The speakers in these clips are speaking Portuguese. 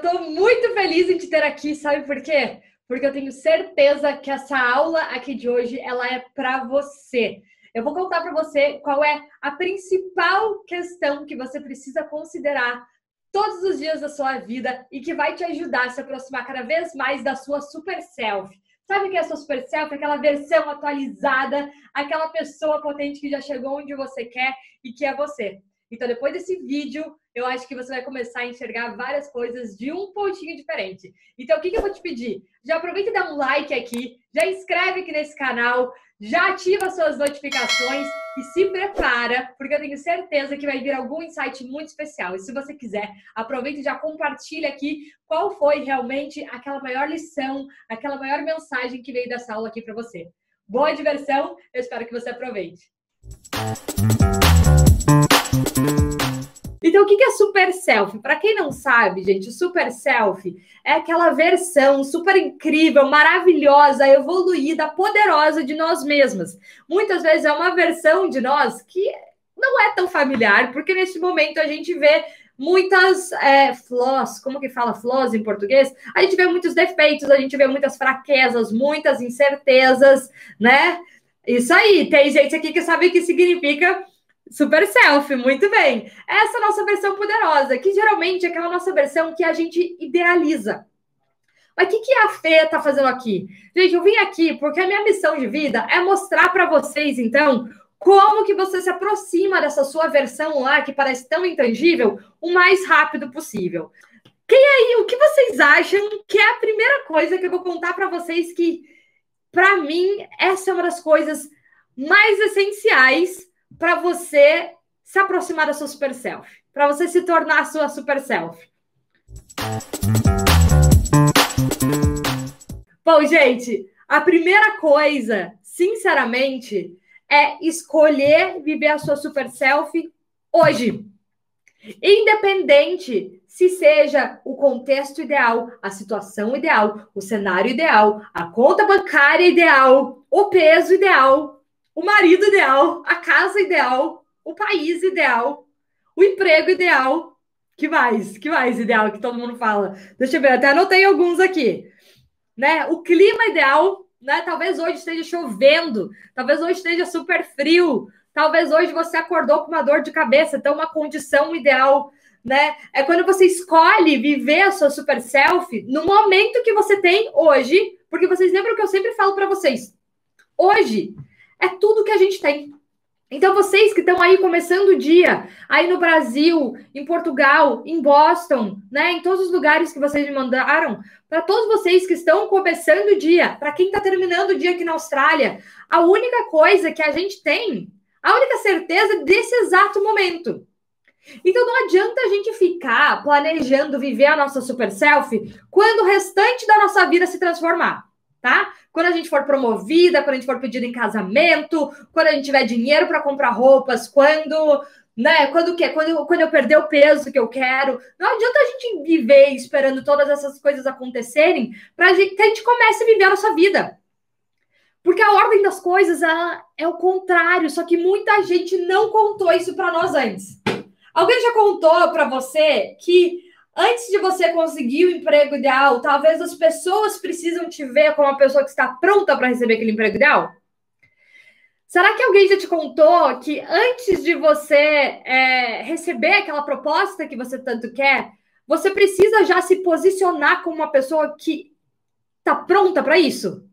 eu tô muito feliz em te ter aqui, sabe por quê? Porque eu tenho certeza que essa aula aqui de hoje ela é para você. Eu vou contar para você qual é a principal questão que você precisa considerar todos os dias da sua vida e que vai te ajudar a se aproximar cada vez mais da sua super self. Sabe o que é a sua super self? Aquela versão atualizada, aquela pessoa potente que já chegou onde você quer e que é você. Então, depois desse vídeo, eu acho que você vai começar a enxergar várias coisas de um pontinho diferente. Então, o que, que eu vou te pedir? Já aproveita e dá um like aqui, já inscreve aqui nesse canal, já ativa suas notificações e se prepara, porque eu tenho certeza que vai vir algum insight muito especial. E se você quiser, aproveita e já compartilha aqui qual foi realmente aquela maior lição, aquela maior mensagem que veio dessa aula aqui para você. Boa diversão, eu espero que você aproveite. Então, o que é super selfie? Para quem não sabe, gente, super selfie é aquela versão super incrível, maravilhosa, evoluída, poderosa de nós mesmas. Muitas vezes é uma versão de nós que não é tão familiar, porque nesse momento a gente vê muitas é, flaws, como que fala flaws em português? A gente vê muitos defeitos, a gente vê muitas fraquezas, muitas incertezas, né? Isso aí, tem gente aqui que sabe o que significa Super selfie, muito bem. Essa é a nossa versão poderosa, que geralmente é aquela nossa versão que a gente idealiza. Mas o que, que a Fê está fazendo aqui? Gente, eu vim aqui porque a minha missão de vida é mostrar para vocês, então, como que você se aproxima dessa sua versão lá, que parece tão intangível, o mais rápido possível. Quem aí, o que vocês acham que é a primeira coisa que eu vou contar para vocês que, para mim, essa é uma das coisas mais essenciais para você se aproximar da sua super self, para você se tornar a sua super self? Bom, gente, a primeira coisa, sinceramente, é escolher viver a sua super self hoje. Independente se seja o contexto ideal, a situação ideal, o cenário ideal, a conta bancária ideal, o peso ideal, o marido ideal, a casa ideal, o país ideal, o emprego ideal. Que mais? Que mais ideal que todo mundo fala? Deixa eu ver, até anotei alguns aqui. Né? O clima ideal, né? Talvez hoje esteja chovendo, talvez hoje esteja super frio, talvez hoje você acordou com uma dor de cabeça, então uma condição ideal, né? É quando você escolhe viver a sua super self no momento que você tem hoje, porque vocês lembram que eu sempre falo para vocês. Hoje é tudo que a gente tem. Então, vocês que estão aí começando o dia, aí no Brasil, em Portugal, em Boston, né, em todos os lugares que vocês me mandaram, para todos vocês que estão começando o dia, para quem está terminando o dia aqui na Austrália, a única coisa que a gente tem, a única certeza desse exato momento. Então, não adianta a gente ficar planejando viver a nossa super selfie quando o restante da nossa vida se transformar tá? Quando a gente for promovida, quando a gente for pedida em casamento, quando a gente tiver dinheiro para comprar roupas, quando, né? Quando o quê? Quando, quando eu perder o peso que eu quero. Não adianta a gente viver esperando todas essas coisas acontecerem para que a gente comece a viver a nossa vida. Porque a ordem das coisas é o contrário, só que muita gente não contou isso para nós antes. Alguém já contou para você que antes de você conseguir o emprego ideal, talvez as pessoas precisam te ver como uma pessoa que está pronta para receber aquele emprego ideal? Será que alguém já te contou que antes de você é, receber aquela proposta que você tanto quer, você precisa já se posicionar como uma pessoa que está pronta para isso?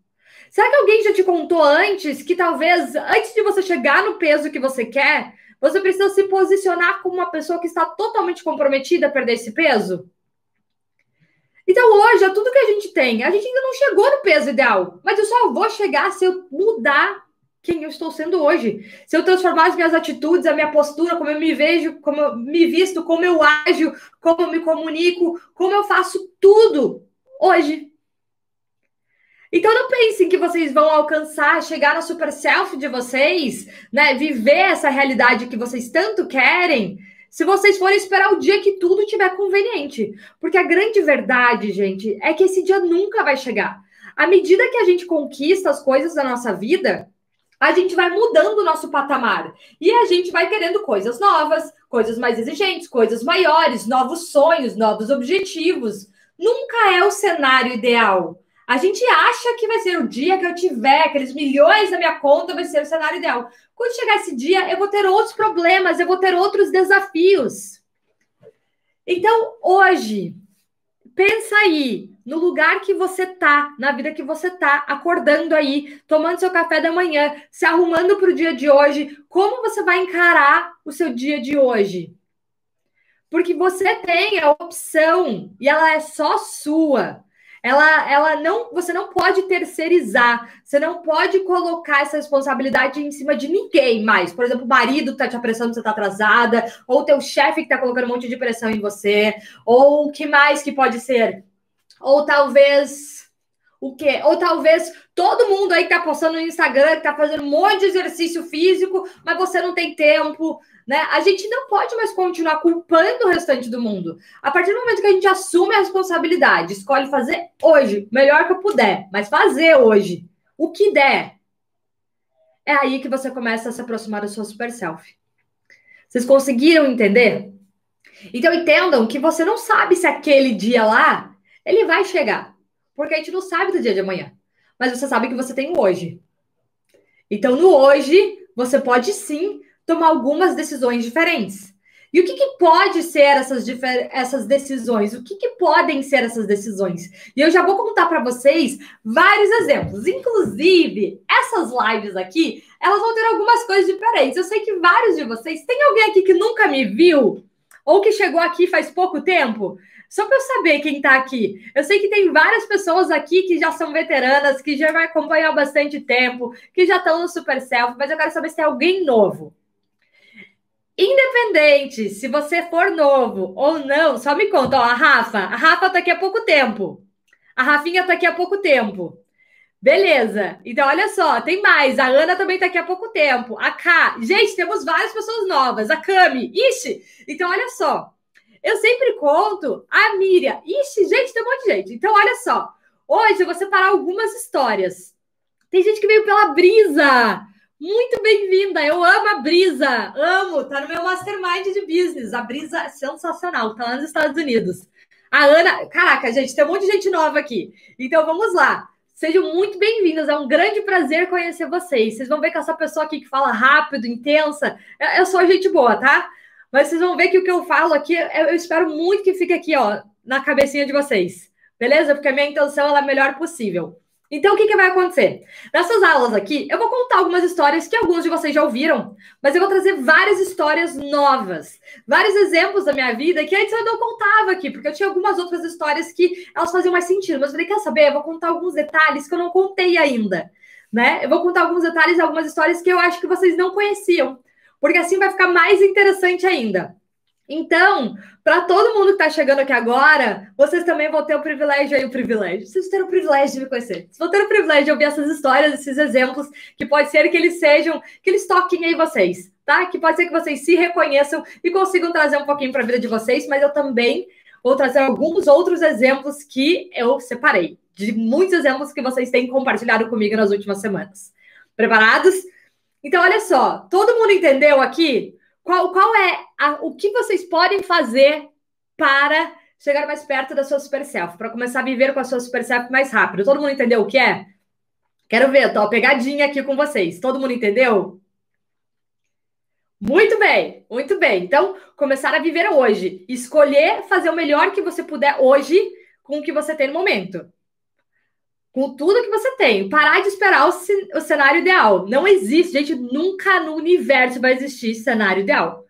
Será que alguém já te contou antes que talvez antes de você chegar no peso que você quer, você precisa se posicionar como uma pessoa que está totalmente comprometida a perder esse peso? Então, hoje, é tudo que a gente tem. A gente ainda não chegou no peso ideal, mas eu só vou chegar se eu mudar quem eu estou sendo hoje. Se eu transformar as minhas atitudes, a minha postura, como eu me vejo, como eu me visto, como eu ajo, como eu me comunico, como eu faço tudo hoje. Então não pensem que vocês vão alcançar, chegar na super self de vocês, né? Viver essa realidade que vocês tanto querem, se vocês forem esperar o dia que tudo tiver conveniente. Porque a grande verdade, gente, é que esse dia nunca vai chegar. À medida que a gente conquista as coisas da nossa vida, a gente vai mudando o nosso patamar. E a gente vai querendo coisas novas, coisas mais exigentes, coisas maiores, novos sonhos, novos objetivos nunca é o cenário ideal. A gente acha que vai ser o dia que eu tiver aqueles milhões na minha conta, vai ser o cenário ideal. Quando chegar esse dia, eu vou ter outros problemas, eu vou ter outros desafios. Então, hoje, pensa aí no lugar que você tá, na vida que você tá, acordando aí, tomando seu café da manhã, se arrumando para o dia de hoje, como você vai encarar o seu dia de hoje? Porque você tem a opção e ela é só sua. Ela, ela não, você não pode terceirizar, você não pode colocar essa responsabilidade em cima de ninguém mais. Por exemplo, o marido tá te apressando, você tá atrasada, ou teu chefe que tá colocando um monte de pressão em você, ou o que mais que pode ser? Ou talvez o quê? Ou talvez todo mundo aí que tá postando no Instagram, que tá fazendo um monte de exercício físico, mas você não tem tempo, né? A gente não pode mais continuar culpando o restante do mundo. A partir do momento que a gente assume a responsabilidade, escolhe fazer hoje, melhor que eu puder, mas fazer hoje, o que der, é aí que você começa a se aproximar da sua super self. Vocês conseguiram entender? Então entendam que você não sabe se aquele dia lá ele vai chegar. Porque a gente não sabe do dia de amanhã. Mas você sabe que você tem o hoje. Então, no hoje, você pode sim tomar algumas decisões diferentes. E o que, que pode ser essas, essas decisões? O que, que podem ser essas decisões? E eu já vou contar para vocês vários exemplos. Inclusive, essas lives aqui, elas vão ter algumas coisas diferentes. Eu sei que vários de vocês. Tem alguém aqui que nunca me viu? Ou que chegou aqui faz pouco tempo? Só para eu saber quem está aqui. Eu sei que tem várias pessoas aqui que já são veteranas, que já me acompanham há bastante tempo, que já estão no Super Self, mas eu quero saber se tem alguém novo. Independente se você for novo ou não, só me conta. Ó, a Rafa, a Rafa tá aqui há pouco tempo. A Rafinha tá aqui há pouco tempo. Beleza. Então, olha só, tem mais. A Ana também tá aqui há pouco tempo. A K. Gente, temos várias pessoas novas. A Cami. Ixi. Então, olha só. Eu sempre conto a Miriam. Ixi, gente, tem um monte de gente. Então, olha só. Hoje eu vou separar algumas histórias. Tem gente que veio pela brisa. Muito bem-vinda. Eu amo a brisa. Amo. Tá no meu mastermind de business. A brisa é sensacional. Tá lá nos Estados Unidos. A Ana. Caraca, gente, tem um monte de gente nova aqui. Então, vamos lá. Sejam muito bem-vindas. É um grande prazer conhecer vocês. Vocês vão ver que essa pessoa aqui que fala rápido, intensa, eu sou gente boa, tá? Mas vocês vão ver que o que eu falo aqui, eu espero muito que fique aqui, ó, na cabecinha de vocês. Beleza? Porque a minha intenção é a melhor possível. Então, o que, que vai acontecer? Nessas aulas aqui, eu vou contar algumas histórias que alguns de vocês já ouviram, mas eu vou trazer várias histórias novas, vários exemplos da minha vida que antes eu não contava aqui, porque eu tinha algumas outras histórias que elas faziam mais sentido. Mas eu falei, quer saber? Eu vou contar alguns detalhes que eu não contei ainda, né? Eu vou contar alguns detalhes, algumas histórias que eu acho que vocês não conheciam porque assim vai ficar mais interessante ainda. Então, para todo mundo que está chegando aqui agora, vocês também vão ter o privilégio aí, o privilégio. Vocês terão o privilégio de me conhecer. Vocês vão ter o privilégio de ouvir essas histórias, esses exemplos, que pode ser que eles sejam, que eles toquem aí vocês, tá? Que pode ser que vocês se reconheçam e consigam trazer um pouquinho para a vida de vocês, mas eu também vou trazer alguns outros exemplos que eu separei, de muitos exemplos que vocês têm compartilhado comigo nas últimas semanas. Preparados? Então, olha só, todo mundo entendeu aqui qual, qual é a, o que vocês podem fazer para chegar mais perto da sua super self, para começar a viver com a sua super self mais rápido. Todo mundo entendeu o que é? Quero ver, tô pegadinha aqui com vocês. Todo mundo entendeu? Muito bem, muito bem. Então, começar a viver hoje. Escolher fazer o melhor que você puder hoje com o que você tem no momento com tudo que você tem. Parar de esperar o, cenário ideal. Não existe, gente, nunca no universo vai existir cenário ideal.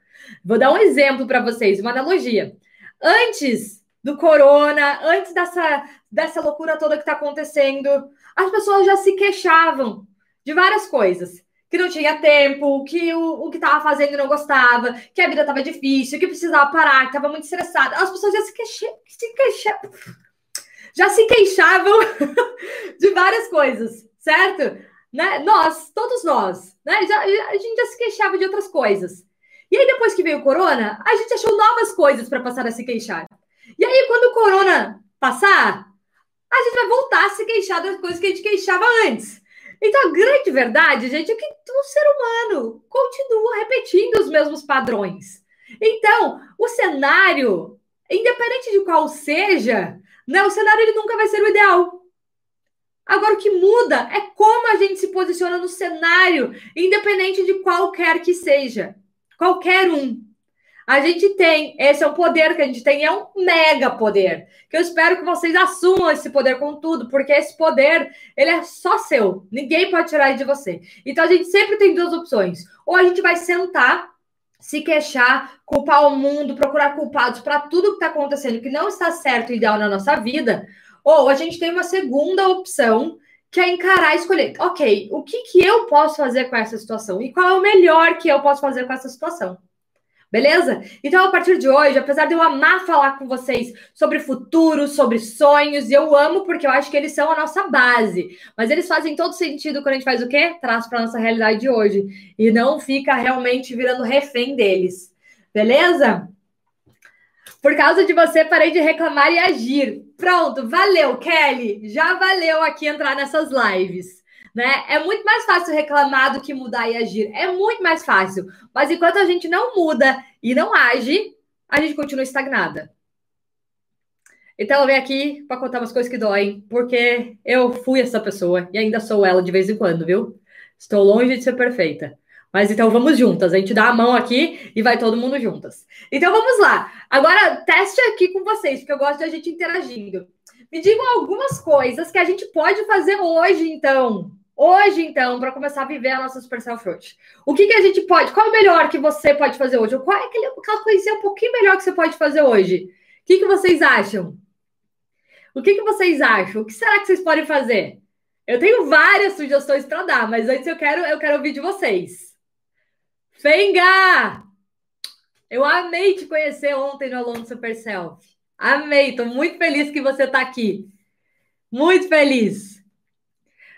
Vou dar um exemplo para vocês, uma analogia. Antes do corona, antes dessa, dessa loucura toda que está acontecendo, as pessoas já se queixavam de várias coisas. Que não tinha tempo, que o, o que estava fazendo não gostava, que a vida estava difícil, que precisava parar, que estava muito estressada. As pessoas já se, queixa, se queixavam já se queixavam de várias coisas, certo? Né? Nós, todos nós, né? Já, a gente já se queixava de outras coisas. E aí, depois que veio o corona, a gente achou novas coisas para passar a se queixar. E aí, quando o corona passar, a gente vai voltar a se queixar das coisas que a gente queixava antes. Então, a grande verdade, gente, é que o ser humano continua repetindo os mesmos padrões. Então, o cenário independente de qual seja, né, o cenário ele nunca vai ser o ideal. Agora, o que muda é como a gente se posiciona no cenário, independente de qualquer que seja. Qualquer um. A gente tem, esse é um poder que a gente tem, é um mega poder. Que eu espero que vocês assumam esse poder com tudo, porque esse poder, ele é só seu. Ninguém pode tirar ele de você. Então a gente sempre tem duas opções. Ou a gente vai sentar, se queixar, culpar o mundo, procurar culpados para tudo que está acontecendo que não está certo e ideal na nossa vida. Ou a gente tem uma segunda opção, que é encarar e escolher, ok, o que, que eu posso fazer com essa situação? E qual é o melhor que eu posso fazer com essa situação? Beleza? Então, a partir de hoje, apesar de eu amar falar com vocês sobre futuro, sobre sonhos, e eu amo porque eu acho que eles são a nossa base, mas eles fazem todo sentido quando a gente faz o quê? Traz para nossa realidade de hoje e não fica realmente virando refém deles. Beleza? Por causa de você, parei de reclamar e agir. Pronto, valeu, Kelly. Já valeu aqui entrar nessas lives né? É muito mais fácil reclamar do que mudar e agir. É muito mais fácil. Mas enquanto a gente não muda e não age, a gente continua estagnada. Então eu venho aqui para contar umas coisas que doem, porque eu fui essa pessoa e ainda sou ela de vez em quando, viu? Estou longe de ser perfeita. Mas então vamos juntas. A gente dá a mão aqui e vai todo mundo juntas. Então vamos lá. Agora teste aqui com vocês, porque eu gosto da gente interagindo. Me digam algumas coisas que a gente pode fazer hoje, então, Hoje, então, para começar a viver a nossa Super Self Fruit, o que, que a gente pode? Qual é o melhor que você pode fazer hoje? Qual é aquele, aquela coisinha um pouquinho melhor que você pode fazer hoje? O que, que vocês acham? O que, que vocês acham? O que será que vocês podem fazer? Eu tenho várias sugestões para dar, mas antes eu quero, eu quero ouvir de vocês. Fenga! Eu amei te conhecer ontem no Alone Super Self. Amei, estou muito feliz que você está aqui. Muito feliz.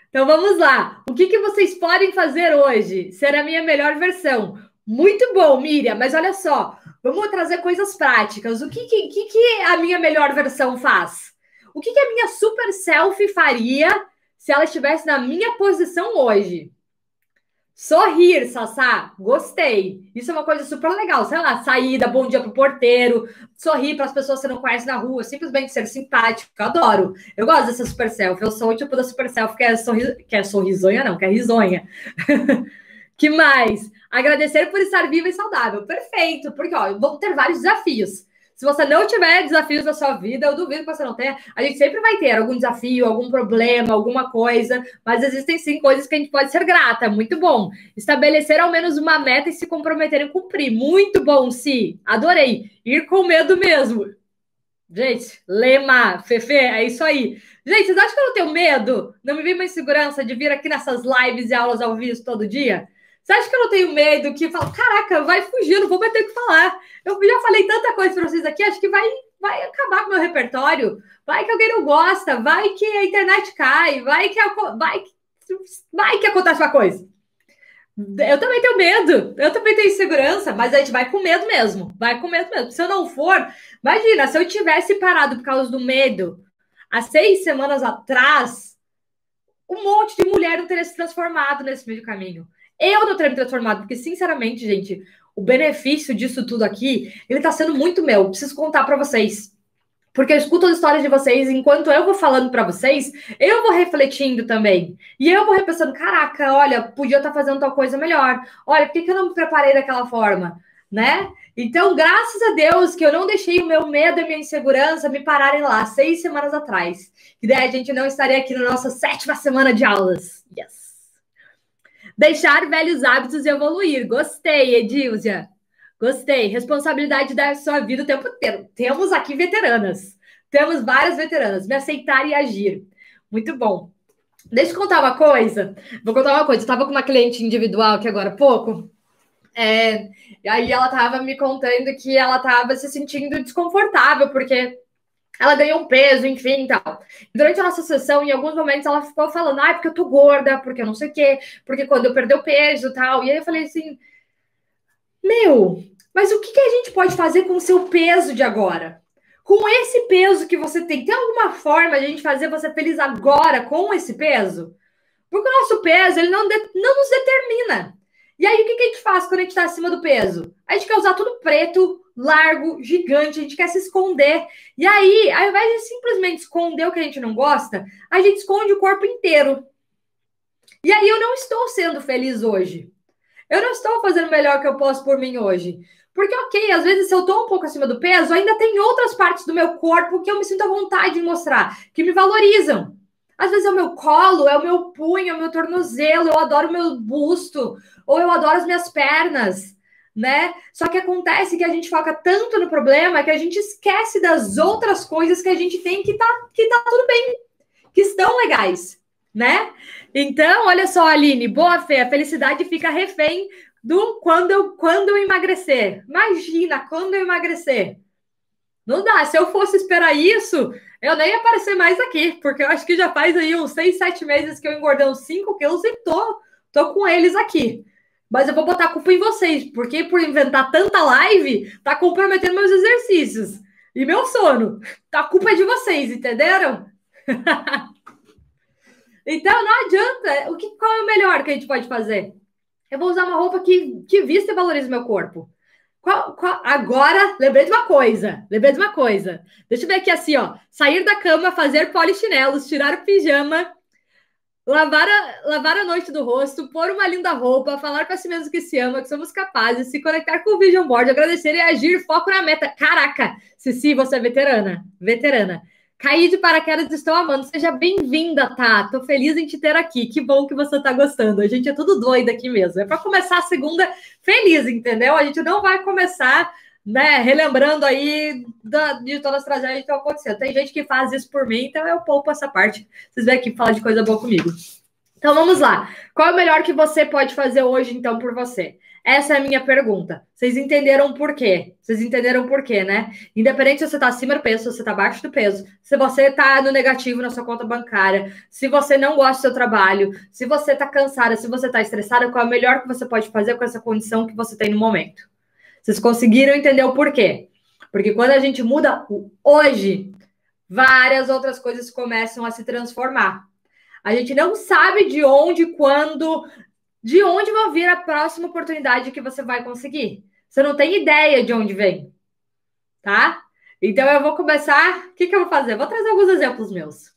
Então vamos lá. O que, que vocês podem fazer hoje? Ser a minha melhor versão. Muito bom, Miriam, mas olha só, vamos trazer coisas práticas. O que, que, que, que a minha melhor versão faz? O que, que a minha super selfie faria se ela estivesse na minha posição hoje? Sorrir, Sassá, gostei. Isso é uma coisa super legal. Sei lá, saída, bom dia pro porteiro, sorrir para as pessoas que você não conhece na rua, simplesmente ser simpático. Eu adoro. Eu gosto dessa super selfie. Eu sou o tipo da super selfie que é, sorri... que é sorrisonha, não, que é risonha. que mais? Agradecer por estar viva e saudável. Perfeito, porque ó, vou ter vários desafios. Se você não tiver desafios na sua vida, eu duvido que você não tenha. A gente sempre vai ter algum desafio, algum problema, alguma coisa, mas existem sim coisas que a gente pode ser grata. Muito bom. Estabelecer ao menos uma meta e se comprometer em cumprir. Muito bom, sim. Adorei. Ir com medo mesmo. Gente, lema, Fefe, é isso aí. Gente, vocês acham que eu não tenho medo? Não me vi uma insegurança de vir aqui nessas lives e aulas ao vivo todo dia? Você acha que eu não tenho medo que falo, caraca, vai fugir, não vou ter que falar. Eu já falei tanta coisa para vocês aqui, acho que vai, vai acabar com o meu repertório. Vai que alguém não gosta, vai que a internet cai, vai que, a, vai, vai que acontece uma coisa. Eu também tenho medo, eu também tenho insegurança, mas a gente vai com medo mesmo, vai com medo mesmo. Se eu não for, imagina, se eu tivesse parado por causa do medo há seis semanas atrás, um monte de mulher não teria se transformado nesse meio caminho. Eu não teria me transformado, porque, sinceramente, gente, o benefício disso tudo aqui, ele tá sendo muito meu. Preciso contar para vocês. Porque eu escuto as histórias de vocês, enquanto eu vou falando para vocês, eu vou refletindo também. E eu vou repensando, caraca, olha, podia estar tá fazendo tal coisa melhor. Olha, por que, que eu não me preparei daquela forma? Né? Então, graças a Deus que eu não deixei o meu medo e a minha insegurança me pararem lá seis semanas atrás. E daí a gente não estaria aqui na nossa sétima semana de aulas. Yes! Deixar velhos hábitos e evoluir. Gostei, Edilza. Gostei. Responsabilidade da sua vida o tempo inteiro. Temos aqui veteranas. Temos várias veteranas. Me aceitar e agir. Muito bom. Deixa eu contar uma coisa. Vou contar uma coisa. Eu estava com uma cliente individual aqui agora há pouco. É, e aí ela estava me contando que ela estava se sentindo desconfortável, porque ela ganhou um peso, enfim, tal. Durante a nossa sessão, em alguns momentos, ela ficou falando, ah, porque eu tô gorda, porque eu não sei o quê, porque quando eu perdi o peso, tal. E aí eu falei assim, meu, mas o que, que a gente pode fazer com o seu peso de agora? Com esse peso que você tem, tem alguma forma de a gente fazer você feliz agora com esse peso? Porque o nosso peso, ele não, de, não nos determina. E aí, o que, a gente faz quando a gente está acima do peso? A gente quer usar tudo preto, largo, gigante, a gente quer se esconder. E aí, ao invés de simplesmente esconder o que a gente não gosta, a gente esconde o corpo inteiro. E aí, eu não estou sendo feliz hoje. Eu não estou fazendo o melhor que eu posso por mim hoje. Porque, ok, às vezes se eu tô um pouco acima do peso, ainda tem outras partes do meu corpo que eu me sinto à vontade de mostrar, que me valorizam. Às vezes é o meu colo, é o meu punho, é o meu tornozelo, eu adoro o meu busto, ou eu adoro as minhas pernas, né? Só que acontece que a gente foca tanto no problema que a gente esquece das outras coisas que a gente tem que tá, que tá tudo bem, que estão legais, né? Então, olha só, Aline, boa fé, a felicidade fica refém do quando eu, quando eu emagrecer. Imagina, quando eu emagrecer. Não dá. Se eu fosse esperar isso, eu nem aparecer mais aqui, porque eu acho que já faz aí uns seis, sete meses que eu engordei uns 5 quilos e tô, tô com eles aqui. Mas eu vou botar a culpa em vocês, porque por inventar tanta live, tá comprometendo meus exercícios e meu sono. Tá a culpa é de vocês, entenderam? então não adianta. O que, qual é o melhor que a gente pode fazer? Eu vou usar uma roupa que, que vista e valoriza o meu corpo. Qual, qual, agora, lembrei de uma coisa. Lembrei de uma coisa. Deixa eu ver aqui assim, ó. Sair da cama, fazer polichinelos, tirar o pijama, lavar a, lavar a noite do rosto, pôr uma linda roupa, falar para si mesmo que se ama, que somos capazes, se conectar com o Vision Board, agradecer e agir, foco na meta. Caraca! Cici, você é veterana. Veterana. Caí de paraquedas, estou amando. Seja bem-vinda, tá? Tô feliz em te ter aqui. Que bom que você tá gostando. A gente é tudo doido aqui mesmo. É para começar a segunda feliz, entendeu? A gente não vai começar, né, relembrando aí da, de todas as tragédias que estão acontecendo. Tem gente que faz isso por mim, então eu poupo essa parte. Vocês vêm aqui falar de coisa boa comigo. Então vamos lá. Qual é o melhor que você pode fazer hoje, então, por você? Essa é a minha pergunta. Vocês entenderam por quê? Vocês entenderam por quê, né? Independente se você está acima do peso, se você está abaixo do peso, se você está no negativo na sua conta bancária, se você não gosta do seu trabalho, se você está cansada, se você está estressada, qual é o melhor que você pode fazer com essa condição que você tem no momento? Vocês conseguiram entender o porquê? Porque quando a gente muda o hoje, várias outras coisas começam a se transformar. A gente não sabe de onde, quando, de onde vai vir a próxima oportunidade que você vai conseguir. Você não tem ideia de onde vem, tá? Então eu vou começar. O que, que eu vou fazer? vou trazer alguns exemplos meus.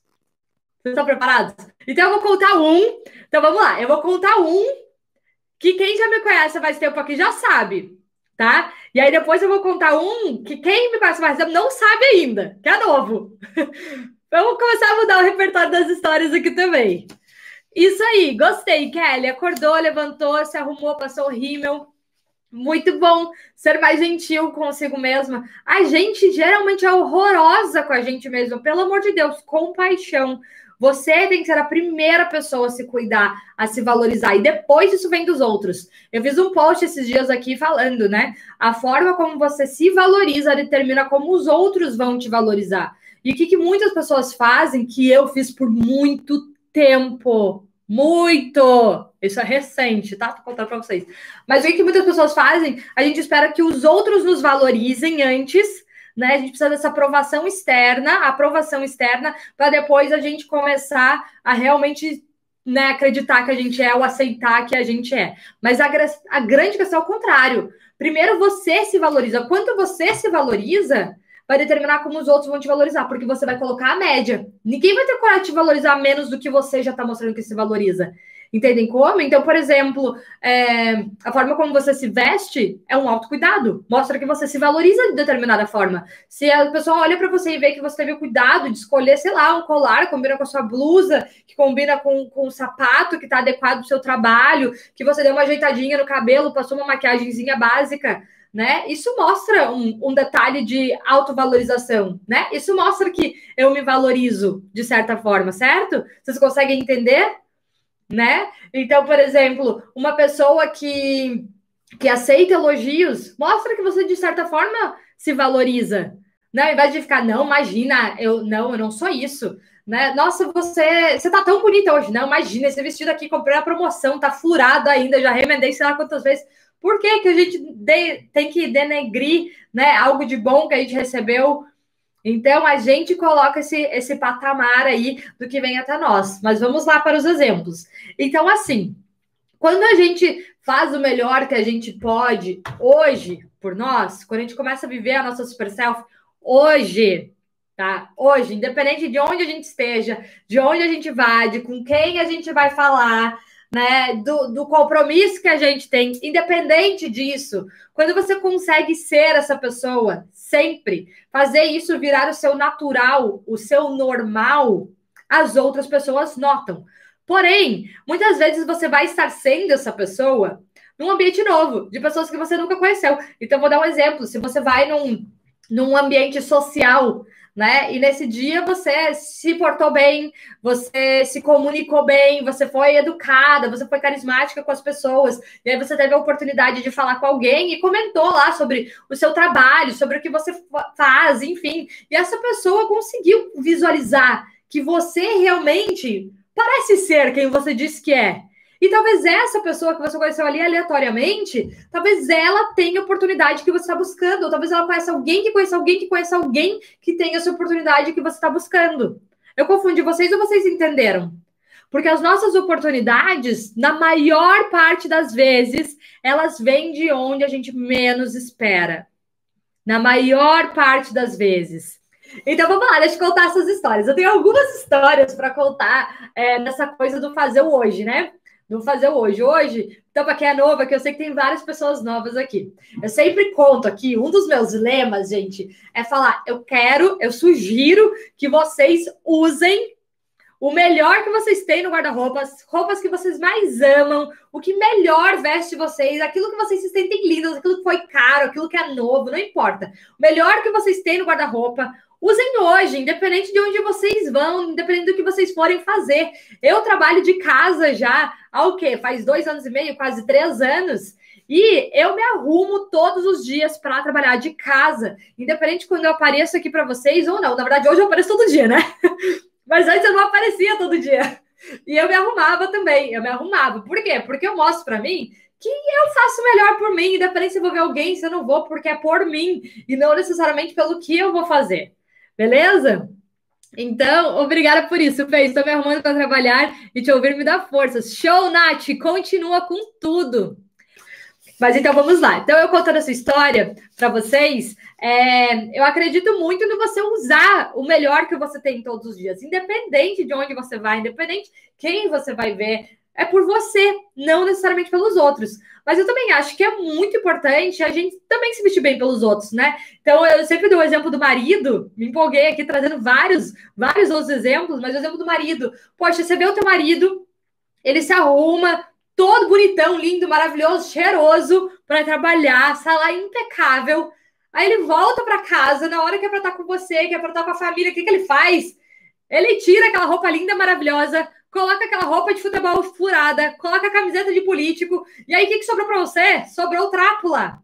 Vocês estão preparados? Então eu vou contar um. Então vamos lá. Eu vou contar um que quem já me conhece há mais tempo aqui já sabe, tá? E aí depois eu vou contar um que quem me conhece mais tempo não sabe ainda, que é novo. Vamos começar a mudar o repertório das histórias aqui também. Isso aí, gostei, Kelly. Acordou, levantou, se arrumou, passou o rímel. Muito bom ser mais gentil consigo mesma. A gente geralmente é horrorosa com a gente mesma. Pelo amor de Deus, compaixão. Você tem que ser a primeira pessoa a se cuidar, a se valorizar. E depois isso vem dos outros. Eu fiz um post esses dias aqui falando, né? A forma como você se valoriza determina como os outros vão te valorizar. E o que, que muitas pessoas fazem, que eu fiz por muito tempo, muito. Isso é recente, tá? Tô contando para vocês. Mas o que, que muitas pessoas fazem? A gente espera que os outros nos valorizem antes, né? A gente precisa dessa aprovação externa, aprovação externa, para depois a gente começar a realmente né, acreditar que a gente é ou aceitar que a gente é. Mas a, a grande questão é o contrário. Primeiro você se valoriza. Quanto você se valoriza, vai determinar como os outros vão te valorizar, porque você vai colocar a média. Ninguém vai ter coragem de te valorizar menos do que você já está mostrando que se valoriza. Entendem como? Então, por exemplo, é, a forma como você se veste é um autocuidado. Mostra que você se valoriza de determinada forma. Se a pessoa olha para você e vê que você teve o cuidado de escolher, sei lá, um colar que combina com a sua blusa, que combina com, com o sapato que está adequado ao seu trabalho, que você deu uma ajeitadinha no cabelo, passou uma maquiagemzinha básica né? Isso mostra um, um, detalhe de autovalorização, né? Isso mostra que eu me valorizo de certa forma, certo? Vocês conseguem entender? Né? Então, por exemplo, uma pessoa que, que aceita elogios mostra que você, de certa forma, se valoriza. Né? Ao invés de ficar, não, imagina, eu não, eu não sou isso. Né? Nossa, você, você tá tão bonita hoje. Não, imagina, esse vestido aqui comprei na promoção, tá furado ainda, já remendei sei lá quantas vezes. Por que, que a gente de, tem que denegrir né, algo de bom que a gente recebeu? Então, a gente coloca esse, esse patamar aí do que vem até nós. Mas vamos lá para os exemplos. Então, assim, quando a gente faz o melhor que a gente pode hoje por nós, quando a gente começa a viver a nossa super self hoje, tá? Hoje, independente de onde a gente esteja, de onde a gente vai, de com quem a gente vai falar, né? Do, do compromisso que a gente tem, independente disso, quando você consegue ser essa pessoa sempre, fazer isso virar o seu natural, o seu normal, as outras pessoas notam. Porém, muitas vezes você vai estar sendo essa pessoa num ambiente novo, de pessoas que você nunca conheceu. Então, vou dar um exemplo. Se você vai num, num ambiente social né? E nesse dia você se portou bem, você se comunicou bem, você foi educada, você foi carismática com as pessoas, e aí você teve a oportunidade de falar com alguém e comentou lá sobre o seu trabalho, sobre o que você faz, enfim. E essa pessoa conseguiu visualizar que você realmente parece ser quem você disse que é. E talvez essa pessoa que você conheceu ali aleatoriamente, talvez ela tenha a oportunidade que você está buscando, ou talvez ela conheça alguém que conheça alguém que conheça alguém que tenha essa oportunidade que você está buscando. Eu confundi vocês ou vocês entenderam? Porque as nossas oportunidades, na maior parte das vezes, elas vêm de onde a gente menos espera. Na maior parte das vezes. Então vamos lá, deixa eu contar essas histórias. Eu tenho algumas histórias para contar é, nessa coisa do fazer o hoje, né? Não fazer hoje. Hoje, então, para quem é nova, que eu sei que tem várias pessoas novas aqui. Eu sempre conto aqui, um dos meus lemas, gente, é falar: eu quero, eu sugiro que vocês usem o melhor que vocês têm no guarda-roupa, as roupas que vocês mais amam, o que melhor veste vocês, aquilo que vocês se sentem lindos, aquilo que foi caro, aquilo que é novo, não importa. O melhor que vocês têm no guarda-roupa, Usem hoje, independente de onde vocês vão, independente do que vocês forem fazer. Eu trabalho de casa já há o quê? Faz dois anos e meio, quase três anos. E eu me arrumo todos os dias para trabalhar de casa, independente quando eu apareço aqui para vocês ou não. Na verdade, hoje eu apareço todo dia, né? Mas antes eu não aparecia todo dia. E eu me arrumava também, eu me arrumava. Por quê? Porque eu mostro para mim que eu faço melhor por mim, independente se eu vou ver alguém, se eu não vou, porque é por mim e não necessariamente pelo que eu vou fazer. Beleza? Então, obrigada por isso, Fê. Estou me arrumando para trabalhar e te ouvir me dá forças. Show, Nath! Continua com tudo. Mas então vamos lá. Então, eu contando essa história para vocês, é, eu acredito muito no você usar o melhor que você tem todos os dias, independente de onde você vai, independente quem você vai ver, é por você, não necessariamente pelos outros. Mas eu também acho que é muito importante a gente também se vestir bem pelos outros, né? Então, eu sempre dou o exemplo do marido, me empolguei aqui trazendo vários, vários outros exemplos, mas o exemplo do marido. Poxa, você vê o teu marido, ele se arruma, todo bonitão, lindo, maravilhoso, cheiroso, para trabalhar, sala impecável. Aí ele volta para casa, na hora que é para estar com você, que é para estar com a família, o que, que ele faz? Ele tira aquela roupa linda, maravilhosa, coloca aquela roupa de futebol furada, coloca a camiseta de político, e aí o que, que sobrou para você? Sobrou lá.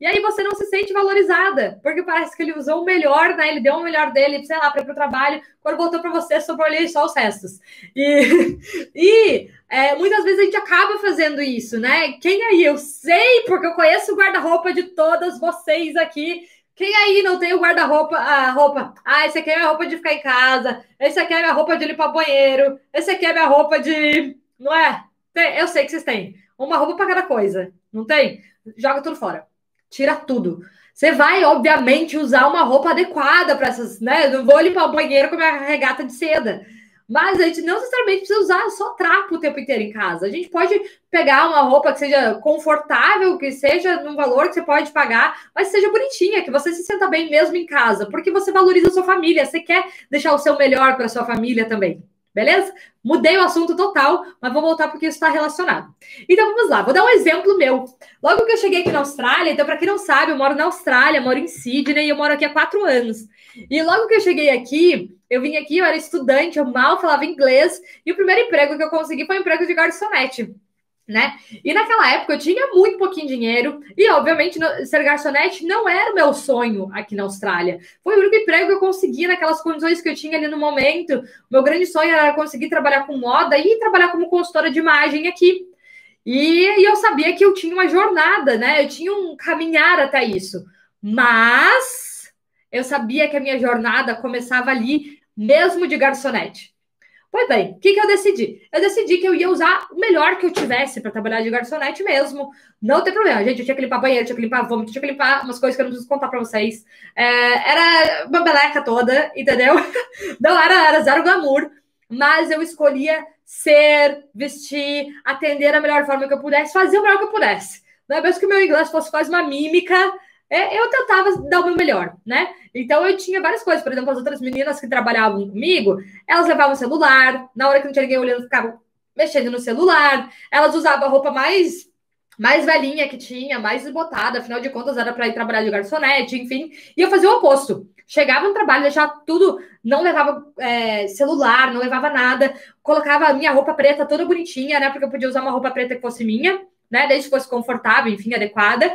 E aí você não se sente valorizada, porque parece que ele usou o melhor, né? Ele deu o melhor dele, sei lá, para o trabalho. Quando voltou para você, sobrou ali só os restos. E, e é, muitas vezes a gente acaba fazendo isso, né? Quem aí? Eu sei, porque eu conheço o guarda-roupa de todas vocês aqui quem aí não tem o guarda-roupa, a roupa? Ah, esse aqui é a minha roupa de ficar em casa. Esse aqui é minha roupa de limpar banheiro. Esse aqui é minha roupa de. Não é? Tem, eu sei que vocês têm. Uma roupa para cada coisa. Não tem? Joga tudo fora. Tira tudo. Você vai, obviamente, usar uma roupa adequada para essas, né? Não vou limpar o banheiro com a minha regata de seda. Mas a gente não necessariamente precisa usar só trapo o tempo inteiro em casa. A gente pode pegar uma roupa que seja confortável, que seja num valor que você pode pagar, mas seja bonitinha, que você se sinta bem mesmo em casa, porque você valoriza a sua família, você quer deixar o seu melhor para sua família também. Beleza? Mudei o assunto total, mas vou voltar porque isso está relacionado. Então vamos lá, vou dar um exemplo meu. Logo que eu cheguei aqui na Austrália, então, para quem não sabe, eu moro na Austrália, moro em Sydney e eu moro aqui há quatro anos. E logo que eu cheguei aqui, eu vim aqui, eu era estudante, eu mal falava inglês, e o primeiro emprego que eu consegui foi um emprego de garçonete né? E naquela época eu tinha muito pouquinho dinheiro e, obviamente, ser garçonete não era o meu sonho aqui na Austrália. Foi o único emprego que eu consegui naquelas condições que eu tinha ali no momento. O meu grande sonho era conseguir trabalhar com moda e trabalhar como consultora de imagem aqui. E, e eu sabia que eu tinha uma jornada, né? Eu tinha um caminhar até isso. Mas eu sabia que a minha jornada começava ali, mesmo de garçonete. Pois bem, o que, que eu decidi? Eu decidi que eu ia usar o melhor que eu tivesse para trabalhar de garçonete mesmo. Não tem problema, gente. Eu tinha que limpar banheiro, tinha que limpar vômito, tinha que limpar umas coisas que eu não preciso contar para vocês. É, era uma beleca toda, entendeu? Não era, era zero glamour, mas eu escolhia ser, vestir, atender da melhor forma que eu pudesse, fazer o melhor que eu pudesse. Não é mesmo que o meu inglês fosse quase uma mímica, é, eu tentava dar o meu melhor, né? Então eu tinha várias coisas. Por exemplo, as outras meninas que trabalhavam comigo, elas levavam celular, na hora que não tinha ninguém olhando, ficavam mexendo no celular, elas usavam a roupa mais mais velhinha que tinha, mais desbotada, afinal de contas era para ir trabalhar de garçonete, enfim. E eu fazia o oposto. Chegava no trabalho, deixava tudo, não levava é, celular, não levava nada, colocava a minha roupa preta toda bonitinha, né? Porque eu podia usar uma roupa preta que fosse minha, né? Desde que fosse confortável, enfim, adequada.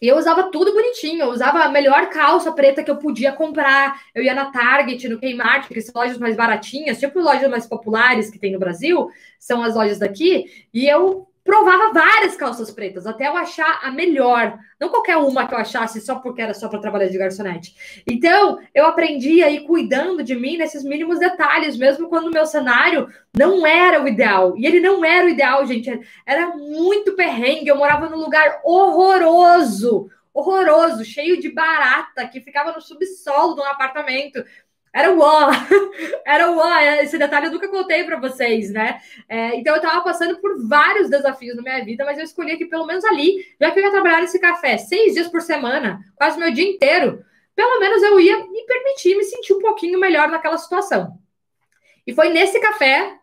E eu usava tudo bonitinho, eu usava a melhor calça preta que eu podia comprar. Eu ia na Target, no Kmart, que são lojas mais baratinhas, tipo lojas mais populares que tem no Brasil, são as lojas daqui, e eu provava várias calças pretas até eu achar a melhor. Não qualquer uma que eu achasse só porque era só para trabalhar de garçonete. Então, eu aprendi aí cuidando de mim nesses mínimos detalhes, mesmo quando o meu cenário não era o ideal. E ele não era o ideal, gente. Era muito perrengue. Eu morava num lugar horroroso horroroso, cheio de barata, que ficava no subsolo de um apartamento. Era o ó, era o ó. Esse detalhe eu nunca contei para vocês, né? É, então eu estava passando por vários desafios na minha vida, mas eu escolhi que pelo menos ali, já que eu ia trabalhar nesse café seis dias por semana, quase meu dia inteiro, pelo menos eu ia me permitir me sentir um pouquinho melhor naquela situação. E foi nesse café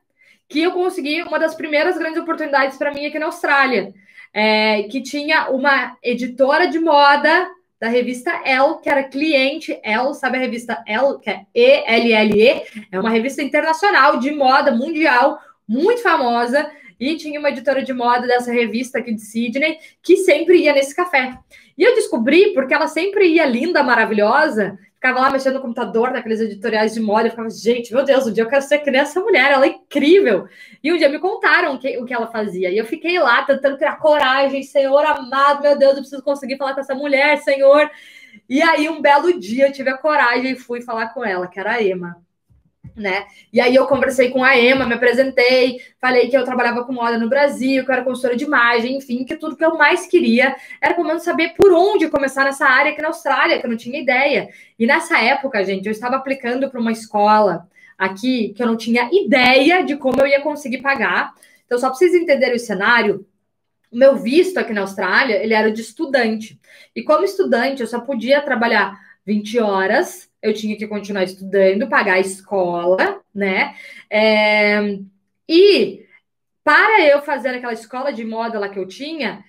que eu consegui uma das primeiras grandes oportunidades para mim aqui na Austrália, é, que tinha uma editora de moda da revista Elle, que era cliente Elle, sabe a revista Elle, que é E-L-L-E, é uma revista internacional de moda mundial, muito famosa, e tinha uma editora de moda dessa revista aqui de Sydney, que sempre ia nesse café. E eu descobri, porque ela sempre ia linda, maravilhosa, ficava lá mexendo no computador, naqueles editoriais de moda, e ficava, gente, meu Deus, um dia eu quero ser que nem essa mulher, ela é incrível. E um dia me contaram que, o que ela fazia, e eu fiquei lá tentando criar coragem, Senhor amado, meu Deus, eu preciso conseguir falar com essa mulher, Senhor. E aí, um belo dia, eu tive a coragem e fui falar com ela, que era a Emma né? E aí eu conversei com a Emma, me apresentei, falei que eu trabalhava com moda no Brasil, que eu era consultora de imagem, enfim, que tudo que eu mais queria era pelo menos saber por onde começar nessa área aqui na Austrália, que eu não tinha ideia. E nessa época, gente, eu estava aplicando para uma escola aqui que eu não tinha ideia de como eu ia conseguir pagar. Então, só preciso entender o cenário. O meu visto aqui na Austrália, ele era de estudante. E como estudante, eu só podia trabalhar 20 horas eu tinha que continuar estudando, pagar a escola, né? É, e para eu fazer aquela escola de moda lá que eu tinha,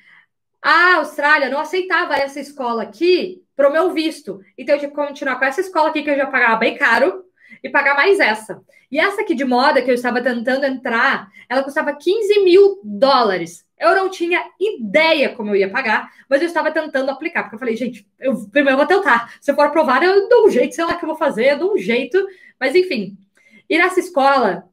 a Austrália não aceitava essa escola aqui para o meu visto. Então eu tinha que continuar com essa escola aqui que eu já pagava bem caro e pagar mais essa. E essa aqui de moda que eu estava tentando entrar, ela custava 15 mil dólares. Eu não tinha ideia como eu ia pagar, mas eu estava tentando aplicar, porque eu falei, gente, eu primeiro vou tentar. Se eu for aprovar, eu dou um jeito, sei lá o que eu vou fazer, eu dou um jeito. Mas enfim. E nessa escola,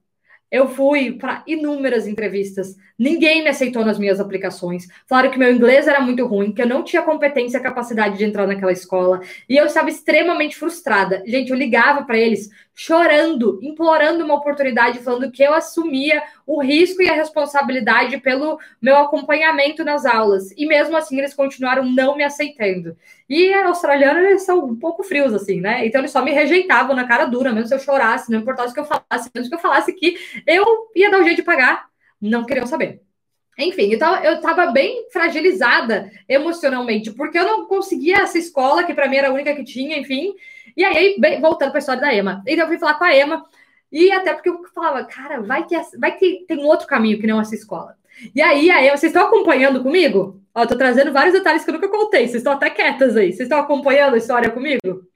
eu fui para inúmeras entrevistas. Ninguém me aceitou nas minhas aplicações. Falaram que meu inglês era muito ruim, que eu não tinha competência e capacidade de entrar naquela escola. E eu estava extremamente frustrada. Gente, eu ligava para eles chorando, implorando uma oportunidade, falando que eu assumia o risco e a responsabilidade pelo meu acompanhamento nas aulas. E mesmo assim, eles continuaram não me aceitando. E a australiana, eles são um pouco frios, assim, né? Então, eles só me rejeitavam na cara dura, mesmo se eu chorasse, não importasse o que eu falasse, mesmo que eu falasse que eu ia dar um jeito de pagar, não queriam saber. Enfim, tava, eu tava bem fragilizada emocionalmente, porque eu não conseguia essa escola, que para mim era a única que tinha, enfim. E aí, bem, voltando para a história da Emma. Então, eu fui falar com a Emma, e até porque eu falava, cara, vai que, vai que tem um outro caminho que não essa escola. E aí, a Emma, vocês estão acompanhando comigo? Ó, tô trazendo vários detalhes que eu nunca contei, vocês estão até quietas aí. Vocês estão acompanhando a história comigo?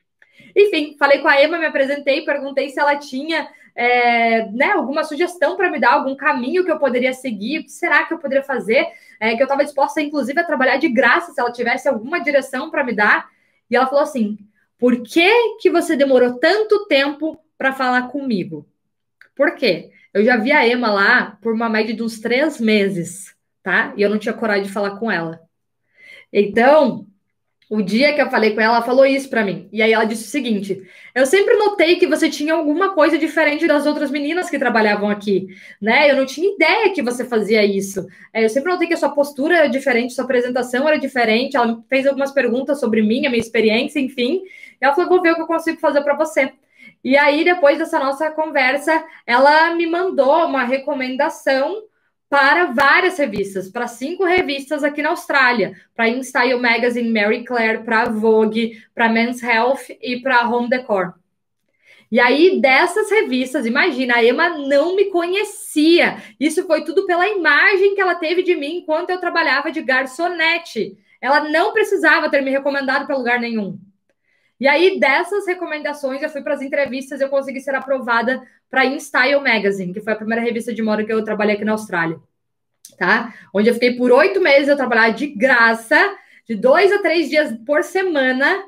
Enfim, falei com a Emma, me apresentei, perguntei se ela tinha é, né, alguma sugestão para me dar, algum caminho que eu poderia seguir, o que será que eu poderia fazer, é, que eu estava disposta, inclusive, a trabalhar de graça se ela tivesse alguma direção para me dar. E ela falou assim: por que, que você demorou tanto tempo para falar comigo? Por quê? Eu já vi a Emma lá por uma média de uns três meses, tá? E eu não tinha coragem de falar com ela. Então, o dia que eu falei com ela, ela falou isso para mim. E aí ela disse o seguinte: Eu sempre notei que você tinha alguma coisa diferente das outras meninas que trabalhavam aqui, né? Eu não tinha ideia que você fazia isso. É, eu sempre notei que a sua postura era diferente, sua apresentação era diferente. Ela fez algumas perguntas sobre mim, a minha experiência, enfim. E ela falou: Vou ver o que eu consigo fazer para você. E aí, depois dessa nossa conversa, ela me mandou uma recomendação para várias revistas, para cinco revistas aqui na Austrália, para InStyle Magazine, Mary Claire, para Vogue, para Men's Health e para Home Decor. E aí, dessas revistas, imagina, a Emma não me conhecia. Isso foi tudo pela imagem que ela teve de mim enquanto eu trabalhava de garçonete. Ela não precisava ter me recomendado para lugar nenhum. E aí, dessas recomendações, eu fui para as entrevistas eu consegui ser aprovada para InStyle Magazine, que foi a primeira revista de moda que eu trabalhei aqui na Austrália. Tá? Onde eu fiquei por oito meses, eu trabalhava de graça, de dois a três dias por semana.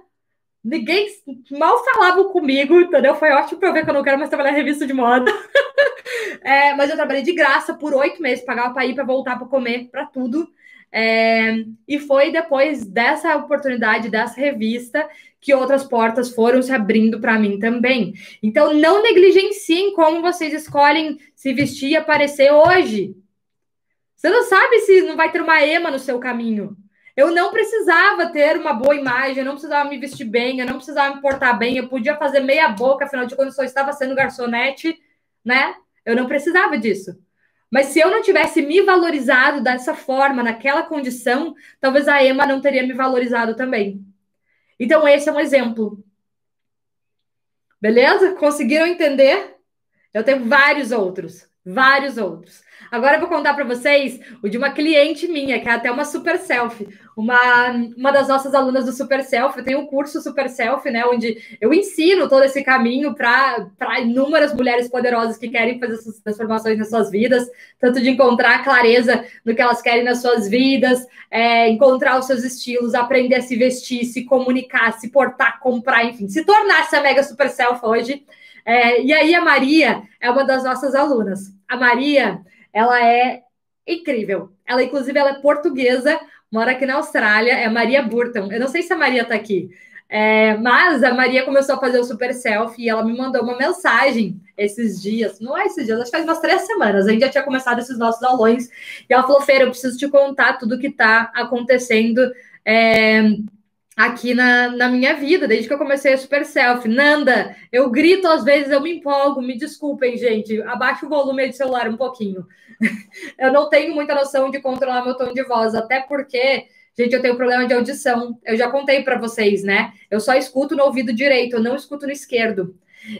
Ninguém mal falava comigo, entendeu? Foi ótimo para eu ver que eu não quero mais trabalhar em revista de moda. é, mas eu trabalhei de graça por oito meses, pagava para ir, para voltar, para comer, para tudo. É, e foi depois dessa oportunidade, dessa revista, que outras portas foram se abrindo para mim também. Então, não negligenciem como vocês escolhem se vestir e aparecer hoje. Você não sabe se não vai ter uma ema no seu caminho. Eu não precisava ter uma boa imagem, eu não precisava me vestir bem, eu não precisava me portar bem, eu podia fazer meia boca, afinal de contas, eu só estava sendo garçonete, né? Eu não precisava disso. Mas se eu não tivesse me valorizado dessa forma, naquela condição, talvez a Emma não teria me valorizado também. Então, esse é um exemplo. Beleza? Conseguiram entender? Eu tenho vários outros, vários outros. Agora eu vou contar para vocês o de uma cliente minha, que é até uma super selfie, uma, uma das nossas alunas do Super Self. Eu tenho um curso Super Self, né, onde eu ensino todo esse caminho para inúmeras mulheres poderosas que querem fazer essas transformações nas suas vidas, tanto de encontrar clareza no que elas querem nas suas vidas, é, encontrar os seus estilos, aprender a se vestir, se comunicar, se portar, comprar, enfim, se tornar essa mega Super Self hoje. É, e aí a Maria é uma das nossas alunas. A Maria ela é incrível. Ela, inclusive, ela é portuguesa, mora aqui na Austrália, é Maria Burton. Eu não sei se a Maria está aqui, é, mas a Maria começou a fazer o super selfie e ela me mandou uma mensagem esses dias, não é esses dias, acho que faz umas três semanas. A gente já tinha começado esses nossos aulões e ela falou: Feira, eu preciso te contar tudo que está acontecendo. É, aqui na, na minha vida, desde que eu comecei a Super Selfie. Nanda, eu grito às vezes, eu me empolgo, me desculpem, gente. Abaixa o volume aí do celular um pouquinho. eu não tenho muita noção de controlar meu tom de voz, até porque, gente, eu tenho problema de audição. Eu já contei para vocês, né? Eu só escuto no ouvido direito, eu não escuto no esquerdo.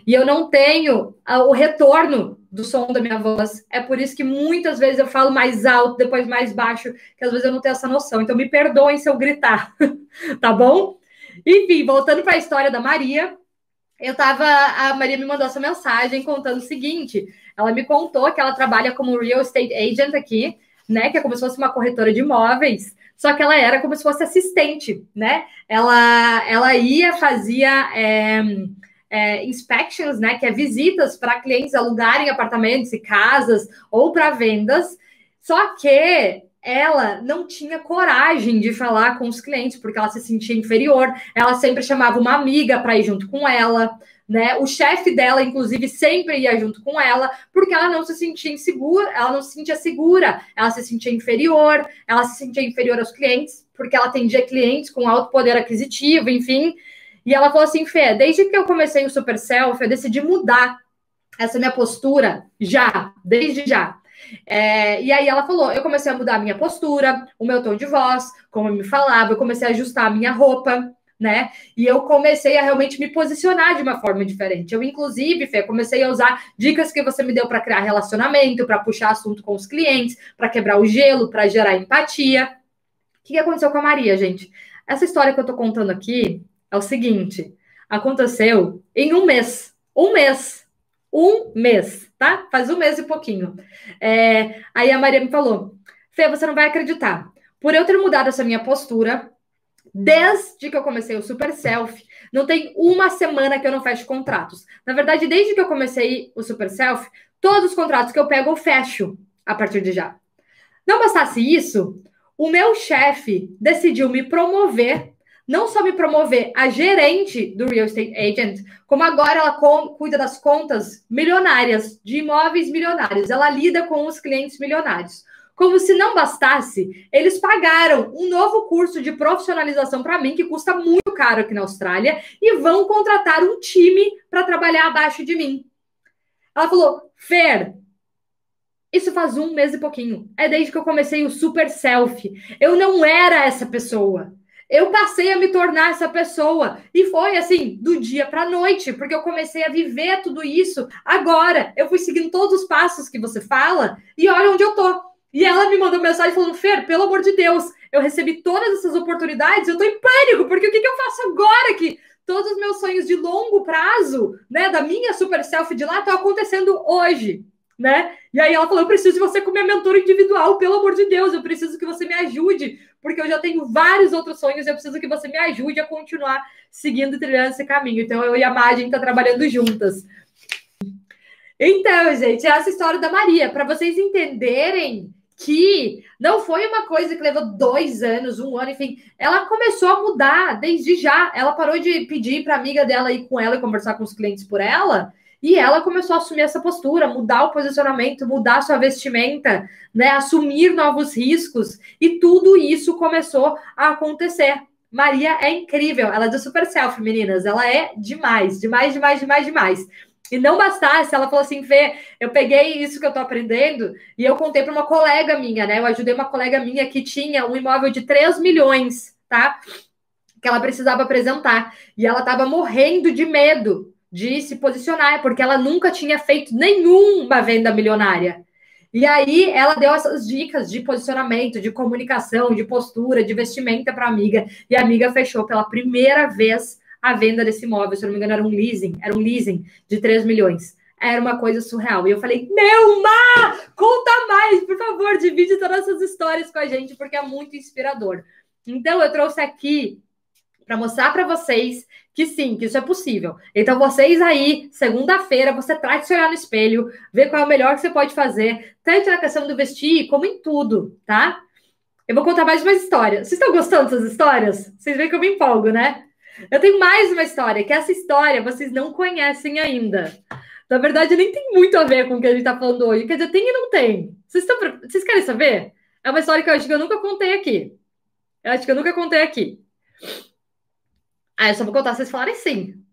E eu não tenho o retorno do som da minha voz. É por isso que muitas vezes eu falo mais alto, depois mais baixo, que às vezes eu não tenho essa noção. Então me perdoem se eu gritar, tá bom? Enfim, voltando para a história da Maria, eu tava. A Maria me mandou essa mensagem contando o seguinte: ela me contou que ela trabalha como real estate agent aqui, né? Que é como se fosse uma corretora de imóveis. Só que ela era como se fosse assistente, né? Ela, ela ia, fazia. É, é, inspections, né, que é visitas para clientes alugarem apartamentos e casas ou para vendas. Só que ela não tinha coragem de falar com os clientes porque ela se sentia inferior. Ela sempre chamava uma amiga para ir junto com ela, né? O chefe dela, inclusive, sempre ia junto com ela porque ela não se sentia insegura, ela não se sentia segura, ela se sentia inferior, ela se sentia inferior aos clientes porque ela atendia clientes com alto poder aquisitivo, enfim. E ela falou assim, Fê, desde que eu comecei o Super Self, eu decidi mudar essa minha postura já, desde já. É, e aí ela falou, eu comecei a mudar a minha postura, o meu tom de voz, como eu me falava, eu comecei a ajustar a minha roupa, né? E eu comecei a realmente me posicionar de uma forma diferente. Eu, inclusive, Fê, comecei a usar dicas que você me deu para criar relacionamento, para puxar assunto com os clientes, para quebrar o gelo, para gerar empatia. O que aconteceu com a Maria, gente? Essa história que eu tô contando aqui, é o seguinte: aconteceu em um mês. Um mês. Um mês, tá? Faz um mês e pouquinho. É, aí a Maria me falou: Fê, você não vai acreditar. Por eu ter mudado essa minha postura, desde que eu comecei o Super Self, não tem uma semana que eu não fecho contratos. Na verdade, desde que eu comecei o Super Self, todos os contratos que eu pego, eu fecho a partir de já. Não bastasse isso, o meu chefe decidiu me promover não só me promover a gerente do Real Estate Agent, como agora ela cuida das contas milionárias, de imóveis milionários. Ela lida com os clientes milionários. Como se não bastasse, eles pagaram um novo curso de profissionalização para mim, que custa muito caro aqui na Austrália, e vão contratar um time para trabalhar abaixo de mim. Ela falou: Fer, isso faz um mês e pouquinho. É desde que eu comecei o Super Selfie. Eu não era essa pessoa. Eu passei a me tornar essa pessoa. E foi assim, do dia para noite, porque eu comecei a viver tudo isso agora. Eu fui seguindo todos os passos que você fala e olha onde eu tô. E ela me mandou mensagem falando: Fer, pelo amor de Deus, eu recebi todas essas oportunidades, eu tô em pânico, porque o que, que eu faço agora que todos os meus sonhos de longo prazo, né, da minha super selfie de lá, estão acontecendo hoje né? E aí ela falou: eu preciso de você como minha mentora individual, pelo amor de Deus, eu preciso que você me ajude, porque eu já tenho vários outros sonhos, eu preciso que você me ajude a continuar seguindo e trilhando esse caminho. Então eu e a Má, gente tá trabalhando juntas. Então, gente, essa história da Maria, para vocês entenderem que não foi uma coisa que levou dois anos, um ano, enfim. Ela começou a mudar desde já. Ela parou de pedir para amiga dela ir com ela e conversar com os clientes por ela e ela começou a assumir essa postura, mudar o posicionamento, mudar sua vestimenta, né, assumir novos riscos, e tudo isso começou a acontecer. Maria é incrível, ela é do super self, meninas, ela é demais, demais, demais, demais, demais. E não bastasse, ela falou assim, Fê, eu peguei isso que eu tô aprendendo e eu contei para uma colega minha, né? Eu ajudei uma colega minha que tinha um imóvel de 3 milhões, tá? Que ela precisava apresentar. E ela tava morrendo de medo de se posicionar, porque ela nunca tinha feito nenhuma venda milionária. E aí ela deu essas dicas de posicionamento, de comunicação, de postura, de vestimenta para amiga, e a amiga fechou pela primeira vez a venda desse imóvel, se eu não me engano, era um leasing, era um leasing de 3 milhões. Era uma coisa surreal. E eu falei: Meu, Má, conta mais, por favor, divide todas essas histórias com a gente, porque é muito inspirador. Então, eu trouxe aqui para mostrar para vocês que sim, que isso é possível. Então, vocês aí, segunda-feira, você traz se olhar no espelho, ver qual é o melhor que você pode fazer, tanto na questão do vestir, como em tudo, tá? Eu vou contar mais uma história. Vocês estão gostando dessas histórias? Vocês veem que eu me empolgo, né? Eu tenho mais uma história, que essa história vocês não conhecem ainda. Na verdade, nem tem muito a ver com o que a gente está falando hoje. Quer dizer, tem e não tem. Vocês, estão... vocês querem saber? É uma história que eu acho que eu nunca contei aqui. Eu acho que eu nunca contei aqui. Ah, eu só vou contar se vocês falarem sim.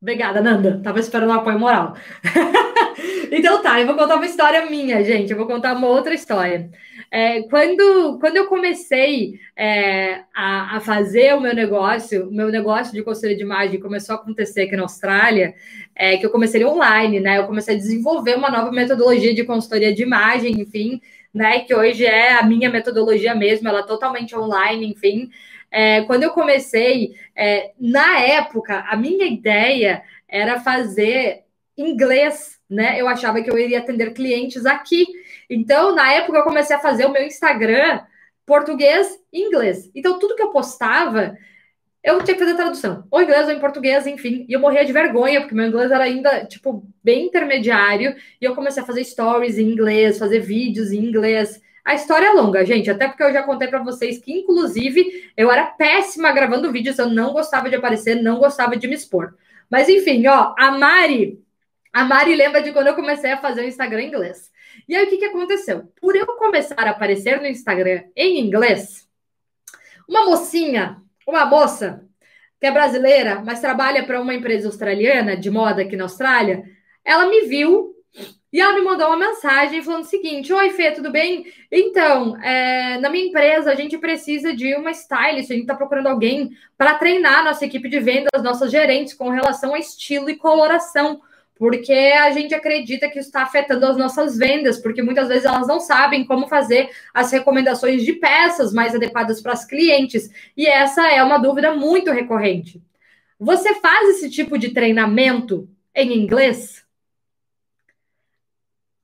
Obrigada, Nanda. Tava esperando um apoio moral. então tá, eu vou contar uma história minha, gente. Eu vou contar uma outra história. É, quando, quando eu comecei é, a, a, fazer o meu negócio, o meu negócio de conselho de imagem começou a acontecer aqui na Austrália, é, que eu comecei online, né? Eu comecei a desenvolver uma nova metodologia de consultoria de imagem, enfim, né? Que hoje é a minha metodologia mesmo, ela é totalmente online, enfim. É, quando eu comecei, é, na época, a minha ideia era fazer inglês, né? Eu achava que eu iria atender clientes aqui. Então, na época, eu comecei a fazer o meu Instagram português e inglês. Então, tudo que eu postava, eu tinha que fazer tradução, ou inglês ou em português, enfim. E eu morria de vergonha, porque meu inglês era ainda, tipo, bem intermediário. E eu comecei a fazer stories em inglês, fazer vídeos em inglês. A história é longa, gente, até porque eu já contei para vocês que, inclusive, eu era péssima gravando vídeos, eu não gostava de aparecer, não gostava de me expor. Mas enfim, ó, a Mari, a Mari lembra de quando eu comecei a fazer o Instagram em inglês. E aí o que, que aconteceu? Por eu começar a aparecer no Instagram em inglês, uma mocinha, uma moça que é brasileira, mas trabalha para uma empresa australiana de moda aqui na Austrália, ela me viu e ela me mandou uma mensagem falando o seguinte: Oi, Fê, tudo bem? Então, é, na minha empresa, a gente precisa de uma stylist, a gente está procurando alguém para treinar nossa equipe de vendas, nossas gerentes, com relação a estilo e coloração. Porque a gente acredita que está afetando as nossas vendas, porque muitas vezes elas não sabem como fazer as recomendações de peças mais adequadas para as clientes. E essa é uma dúvida muito recorrente. Você faz esse tipo de treinamento em inglês?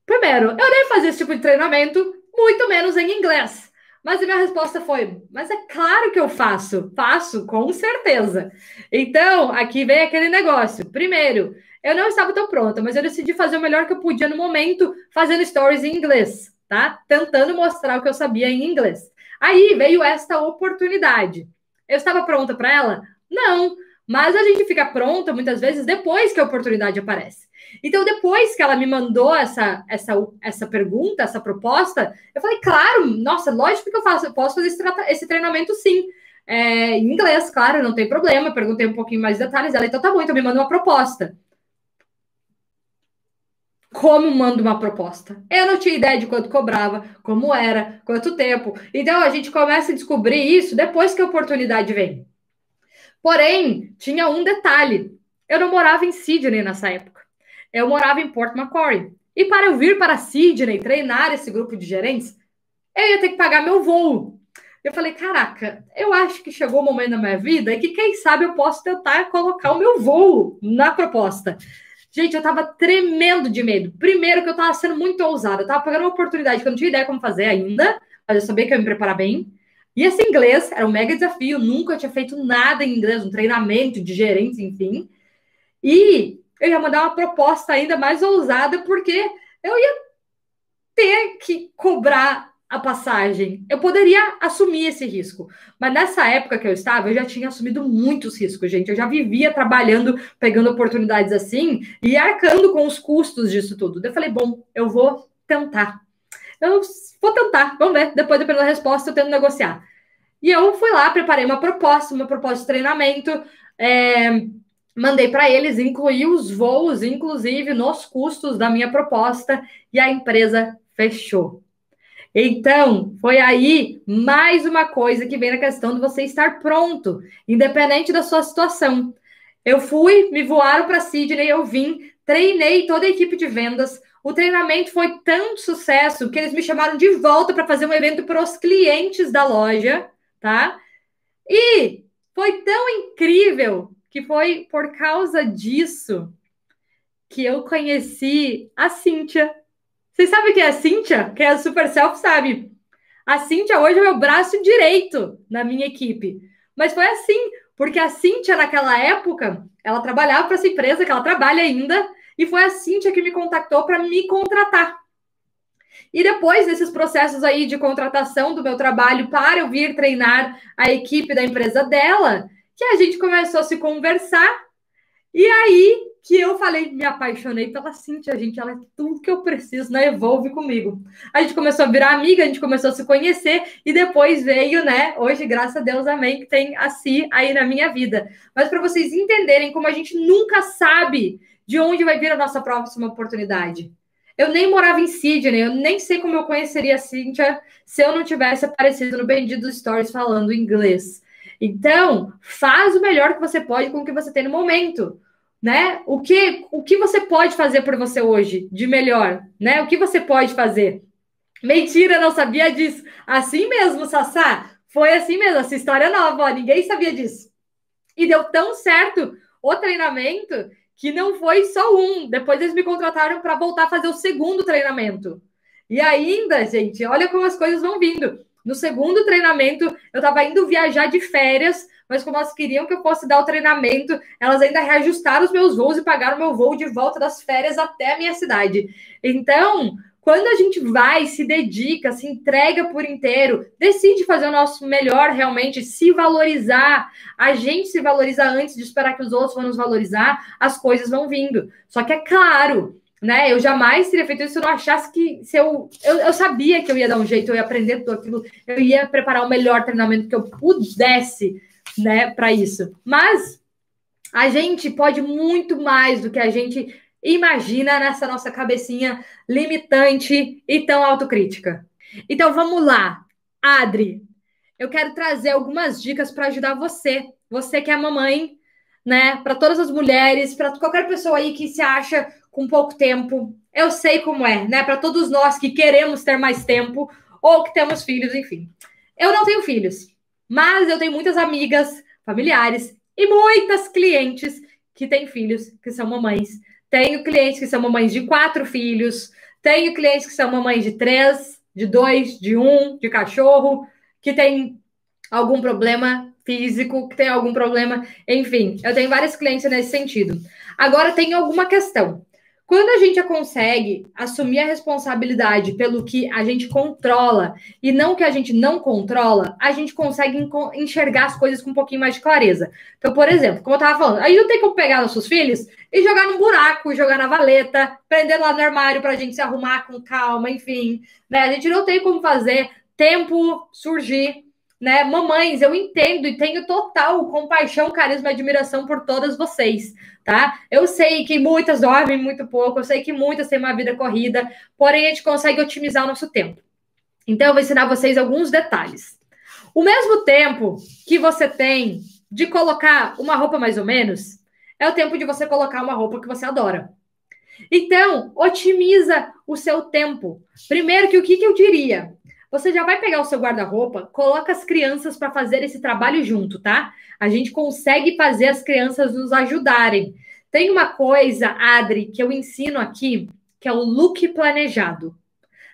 Primeiro, eu nem fazia esse tipo de treinamento, muito menos em inglês. Mas a minha resposta foi: mas é claro que eu faço, faço com certeza. Então, aqui vem aquele negócio. Primeiro, eu não estava tão pronta, mas eu decidi fazer o melhor que eu podia no momento, fazendo stories em inglês, tá? Tentando mostrar o que eu sabia em inglês. Aí veio esta oportunidade. Eu estava pronta para ela? Não. Mas a gente fica pronta muitas vezes depois que a oportunidade aparece. Então, depois que ela me mandou essa, essa, essa pergunta, essa proposta, eu falei, claro, nossa, lógico que eu faço, eu posso fazer esse, esse treinamento sim. É, em inglês, claro, não tem problema. Perguntei um pouquinho mais de detalhes. Ela, então tá bom, então me manda uma proposta. Como mando uma proposta? Eu não tinha ideia de quanto cobrava, como era, quanto tempo. Então a gente começa a descobrir isso depois que a oportunidade vem. Porém, tinha um detalhe. Eu não morava em Sydney nessa época. Eu morava em Port Macquarie. E para eu vir para Sydney treinar esse grupo de gerentes, eu ia ter que pagar meu voo. Eu falei, caraca, eu acho que chegou o momento da minha vida que, quem sabe, eu posso tentar colocar o meu voo na proposta. Gente, eu tava tremendo de medo. Primeiro, que eu tava sendo muito ousada. Eu tava pegando uma oportunidade que eu não tinha ideia como fazer ainda, mas eu sabia que eu ia me preparar bem. E esse inglês era um mega desafio. Nunca tinha feito nada em inglês, um treinamento de gerentes, enfim. E eu ia mandar uma proposta ainda mais ousada, porque eu ia ter que cobrar a passagem. Eu poderia assumir esse risco, mas nessa época que eu estava, eu já tinha assumido muitos riscos, gente. Eu já vivia trabalhando, pegando oportunidades assim e arcando com os custos disso tudo. Eu falei, bom, eu vou tentar. Eu vou tentar, vamos ver. Depois, dependendo da resposta, eu tento negociar. E eu fui lá, preparei uma proposta, uma proposta de treinamento, é, mandei para eles, incluí os voos, inclusive, nos custos da minha proposta, e a empresa fechou. Então, foi aí mais uma coisa que vem na questão de você estar pronto, independente da sua situação. Eu fui, me voaram para Sydney, eu vim, treinei toda a equipe de vendas. O treinamento foi tanto sucesso que eles me chamaram de volta para fazer um evento para os clientes da loja, tá? E foi tão incrível que foi por causa disso que eu conheci a Cíntia, vocês sabem quem é a Cíntia? Quem é a Super Self sabe. A Cíntia hoje é meu braço direito na minha equipe. Mas foi assim, porque a Cíntia, naquela época, ela trabalhava para essa empresa, que ela trabalha ainda, e foi a Cíntia que me contactou para me contratar. E depois desses processos aí de contratação do meu trabalho para eu vir treinar a equipe da empresa dela, que a gente começou a se conversar. E aí que eu falei, me apaixonei pela Cintia, gente. Ela é tudo que eu preciso na Evolve comigo. A gente começou a virar amiga, a gente começou a se conhecer e depois veio, né? Hoje, graças a Deus, amém, que tem a Si aí na minha vida. Mas para vocês entenderem como a gente nunca sabe de onde vai vir a nossa próxima oportunidade. Eu nem morava em Sydney, eu nem sei como eu conheceria a Cíntia se eu não tivesse aparecido no Bendito Stories falando inglês. Então, faz o melhor que você pode com o que você tem no momento né? O que, o que você pode fazer por você hoje de melhor, né? O que você pode fazer? Mentira, não sabia disso. Assim mesmo, Sassá. Foi assim mesmo, essa história nova, ó, ninguém sabia disso. E deu tão certo o treinamento que não foi só um. Depois eles me contrataram para voltar a fazer o segundo treinamento. E ainda, gente, olha como as coisas vão vindo. No segundo treinamento, eu estava indo viajar de férias mas como elas queriam que eu fosse dar o treinamento, elas ainda reajustaram os meus voos e pagaram meu voo de volta das férias até a minha cidade. Então, quando a gente vai, se dedica, se entrega por inteiro, decide fazer o nosso melhor realmente, se valorizar, a gente se valoriza antes de esperar que os outros vão nos valorizar, as coisas vão vindo. Só que é claro, né? Eu jamais teria feito isso se eu não achasse que se eu, eu, eu sabia que eu ia dar um jeito, eu ia aprender tudo aquilo, eu ia preparar o melhor treinamento que eu pudesse né, para isso. Mas a gente pode muito mais do que a gente imagina nessa nossa cabecinha limitante e tão autocrítica. Então vamos lá, Adri. Eu quero trazer algumas dicas para ajudar você, você que é mamãe, né? Para todas as mulheres, para qualquer pessoa aí que se acha com pouco tempo. Eu sei como é, né? Para todos nós que queremos ter mais tempo ou que temos filhos, enfim. Eu não tenho filhos, mas eu tenho muitas amigas, familiares e muitas clientes que têm filhos, que são mamães. Tenho clientes que são mamães de quatro filhos, tenho clientes que são mamães de três, de dois, de um, de cachorro, que tem algum problema físico, que tem algum problema, enfim, eu tenho vários clientes nesse sentido. Agora tem alguma questão. Quando a gente consegue assumir a responsabilidade pelo que a gente controla e não que a gente não controla, a gente consegue enxergar as coisas com um pouquinho mais de clareza. Então, por exemplo, como eu estava falando, aí não tem como pegar nossos filhos e jogar num buraco, jogar na valeta, prender lá no armário para a gente se arrumar com calma, enfim. Né? A gente não tem como fazer tempo surgir né? Mamães, eu entendo e tenho total compaixão, carisma e admiração por todas vocês, tá? Eu sei que muitas dormem muito pouco, eu sei que muitas têm uma vida corrida, porém a gente consegue otimizar o nosso tempo. Então eu vou ensinar vocês alguns detalhes. O mesmo tempo que você tem de colocar uma roupa mais ou menos, é o tempo de você colocar uma roupa que você adora. Então, otimiza o seu tempo. Primeiro que o que, que eu diria? Você já vai pegar o seu guarda-roupa, coloca as crianças para fazer esse trabalho junto, tá? A gente consegue fazer as crianças nos ajudarem. Tem uma coisa, Adri, que eu ensino aqui, que é o look planejado.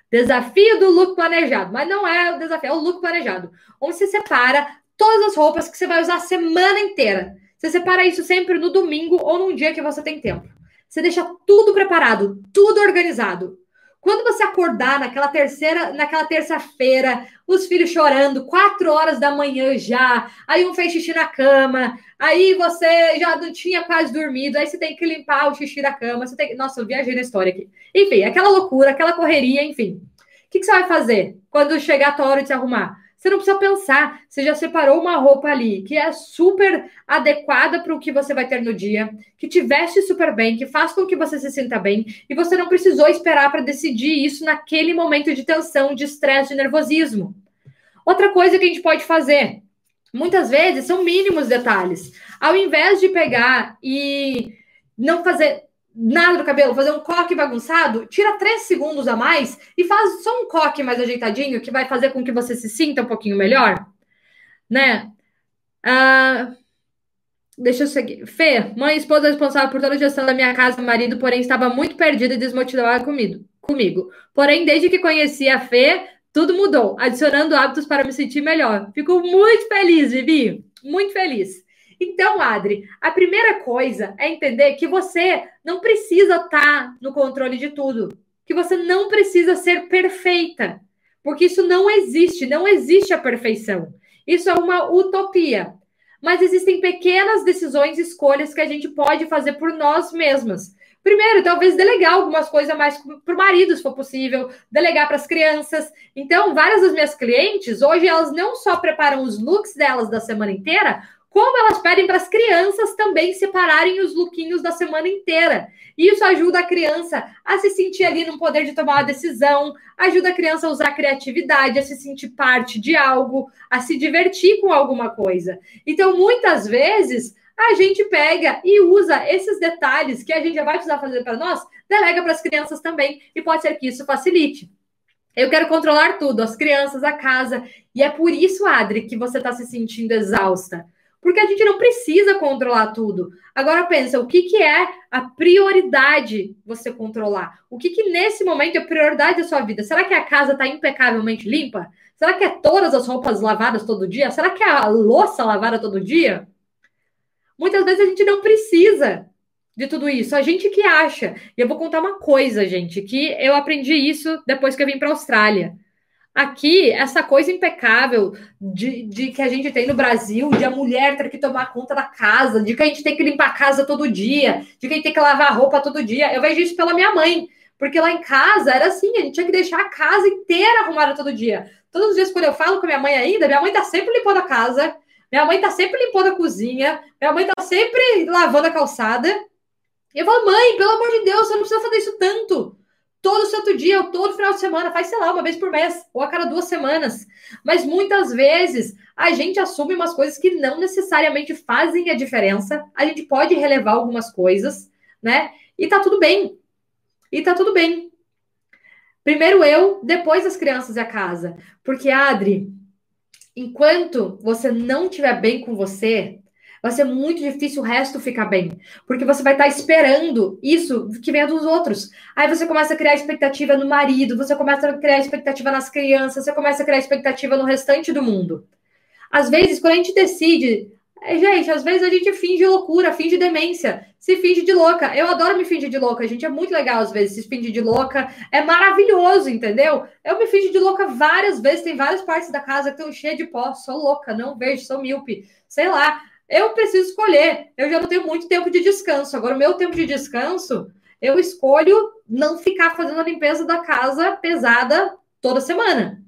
Desafio do look planejado, mas não é o desafio, é o look planejado, onde você separa todas as roupas que você vai usar a semana inteira. Você separa isso sempre no domingo ou num dia que você tem tempo. Você deixa tudo preparado, tudo organizado. Quando você acordar naquela terceira, naquela terça-feira, os filhos chorando, quatro horas da manhã já, aí um fez xixi na cama, aí você já não tinha quase dormido, aí você tem que limpar o xixi da cama, você tem Nossa, eu viajei na história aqui. Enfim, aquela loucura, aquela correria, enfim. O que, que você vai fazer quando chegar a tua hora de se arrumar? Você não precisa pensar, você já separou uma roupa ali que é super adequada para o que você vai ter no dia, que te veste super bem, que faz com que você se sinta bem, e você não precisou esperar para decidir isso naquele momento de tensão, de estresse, de nervosismo. Outra coisa que a gente pode fazer, muitas vezes são mínimos detalhes. Ao invés de pegar e não fazer nada do cabelo, fazer um coque bagunçado, tira três segundos a mais e faz só um coque mais ajeitadinho, que vai fazer com que você se sinta um pouquinho melhor, né? Ah, deixa eu seguir. Fê, mãe e esposa responsável por toda a gestão da minha casa, marido, porém estava muito perdida e desmotivada comigo. comigo. Porém, desde que conheci a Fê, tudo mudou, adicionando hábitos para me sentir melhor. Fico muito feliz, Vivi, muito feliz. Então, Adri, a primeira coisa é entender que você não precisa estar tá no controle de tudo, que você não precisa ser perfeita, porque isso não existe, não existe a perfeição. Isso é uma utopia. Mas existem pequenas decisões, escolhas que a gente pode fazer por nós mesmas. Primeiro, talvez delegar algumas coisas mais para o marido, se for possível, delegar para as crianças. Então, várias das minhas clientes, hoje, elas não só preparam os looks delas da semana inteira, como elas pedem para as crianças também separarem os lookinhos da semana inteira. Isso ajuda a criança a se sentir ali no poder de tomar uma decisão, ajuda a criança a usar a criatividade, a se sentir parte de algo, a se divertir com alguma coisa. Então, muitas vezes, a gente pega e usa esses detalhes que a gente já vai precisar fazer para nós, delega para as crianças também, e pode ser que isso facilite. Eu quero controlar tudo, as crianças, a casa. E é por isso, Adri, que você está se sentindo exausta porque a gente não precisa controlar tudo. Agora pensa, o que, que é a prioridade você controlar? O que, que nesse momento é a prioridade da sua vida? Será que a casa está impecavelmente limpa? Será que é todas as roupas lavadas todo dia? Será que é a louça lavada todo dia? Muitas vezes a gente não precisa de tudo isso. A gente que acha. E eu vou contar uma coisa, gente, que eu aprendi isso depois que eu vim para a Austrália. Aqui, essa coisa impecável de, de, que a gente tem no Brasil, de a mulher ter que tomar conta da casa, de que a gente tem que limpar a casa todo dia, de que a gente tem que lavar a roupa todo dia. Eu vejo isso pela minha mãe, porque lá em casa era assim, a gente tinha que deixar a casa inteira arrumada todo dia. Todos os dias, quando eu falo com minha mãe ainda, minha mãe tá sempre limpando a casa, minha mãe tá sempre limpando a cozinha, minha mãe tá sempre lavando a calçada. E eu falo, mãe, pelo amor de Deus, você não precisa fazer isso tanto todo santo dia, ou todo final de semana, faz, sei lá, uma vez por mês, ou a cada duas semanas. Mas muitas vezes a gente assume umas coisas que não necessariamente fazem a diferença. A gente pode relevar algumas coisas, né? E tá tudo bem. E tá tudo bem. Primeiro eu, depois as crianças e a casa. Porque, Adri, enquanto você não estiver bem com você, vai ser muito difícil o resto ficar bem, porque você vai estar esperando isso que venha dos outros. Aí você começa a criar expectativa no marido, você começa a criar expectativa nas crianças, você começa a criar expectativa no restante do mundo. Às vezes, quando a gente decide, É, gente, às vezes a gente finge loucura, finge demência, se finge de louca. Eu adoro me fingir de louca, gente. É muito legal às vezes se fingir de louca. É maravilhoso, entendeu? Eu me fingi de louca várias vezes. Tem várias partes da casa que estão cheias de pó. Sou louca, não vejo, sou míope. Sei lá. Eu preciso escolher. Eu já não tenho muito tempo de descanso. Agora, o meu tempo de descanso, eu escolho não ficar fazendo a limpeza da casa pesada toda semana.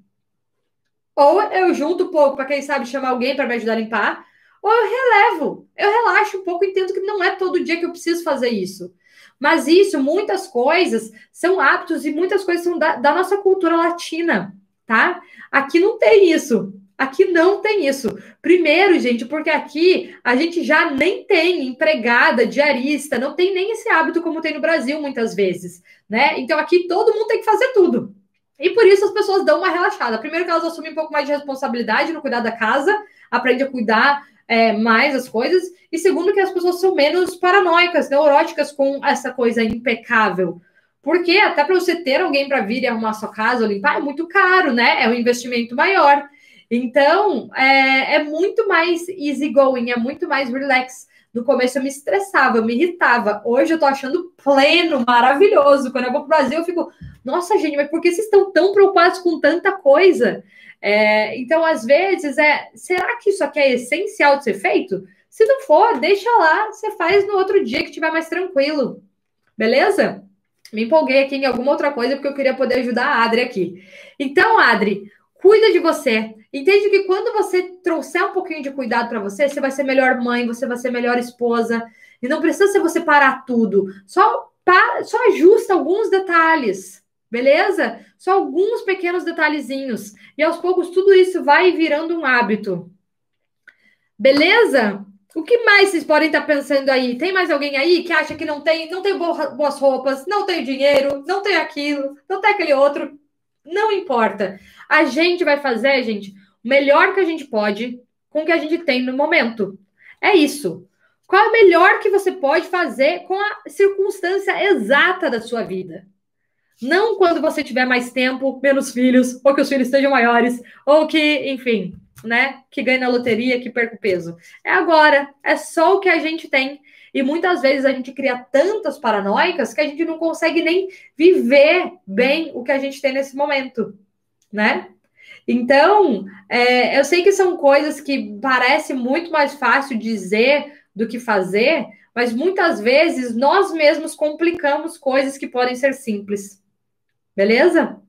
Ou eu junto um pouco para quem sabe chamar alguém para me ajudar a limpar ou eu relevo, eu relaxo um pouco, entendo que não é todo dia que eu preciso fazer isso. Mas isso, muitas coisas são hábitos e muitas coisas são da, da nossa cultura latina, tá? Aqui não tem isso. Aqui não tem isso. Primeiro, gente, porque aqui a gente já nem tem empregada, diarista, não tem nem esse hábito como tem no Brasil muitas vezes, né? Então aqui todo mundo tem que fazer tudo. E por isso as pessoas dão uma relaxada. Primeiro que elas assumem um pouco mais de responsabilidade no cuidar da casa, aprende a cuidar é, mais as coisas, e segundo, que as pessoas são menos paranoicas, neuróticas com essa coisa impecável. Porque até para você ter alguém para vir e arrumar sua casa ou limpar é muito caro, né? É um investimento maior. Então, é, é muito mais easygoing, é muito mais relax. No começo eu me estressava, eu me irritava. Hoje eu tô achando pleno, maravilhoso. Quando eu vou pro Brasil, eu fico, nossa, gente, mas por que vocês estão tão preocupados com tanta coisa? É, então, às vezes, é será que isso aqui é essencial de ser feito? Se não for, deixa lá, você faz no outro dia que tiver mais tranquilo. Beleza? Me empolguei aqui em alguma outra coisa porque eu queria poder ajudar a Adri aqui. Então, Adri, cuida de você. Entende que quando você trouxer um pouquinho de cuidado para você, você vai ser melhor mãe, você vai ser melhor esposa. E não precisa ser você parar tudo. Só, para, só ajusta alguns detalhes. Beleza? Só alguns pequenos detalhezinhos. E aos poucos tudo isso vai virando um hábito. Beleza? O que mais vocês podem estar pensando aí? Tem mais alguém aí que acha que não tem, não tem boas roupas, não tem dinheiro, não tem aquilo, não tem aquele outro? Não importa. A gente vai fazer, gente, o melhor que a gente pode com o que a gente tem no momento. É isso. Qual é o melhor que você pode fazer com a circunstância exata da sua vida? Não quando você tiver mais tempo, menos filhos, ou que os filhos estejam maiores, ou que, enfim, né, que ganhe na loteria, que perca o peso. É agora, é só o que a gente tem. E muitas vezes a gente cria tantas paranoicas que a gente não consegue nem viver bem o que a gente tem nesse momento, né? Então, é, eu sei que são coisas que parece muito mais fácil dizer do que fazer, mas muitas vezes nós mesmos complicamos coisas que podem ser simples. Beleza?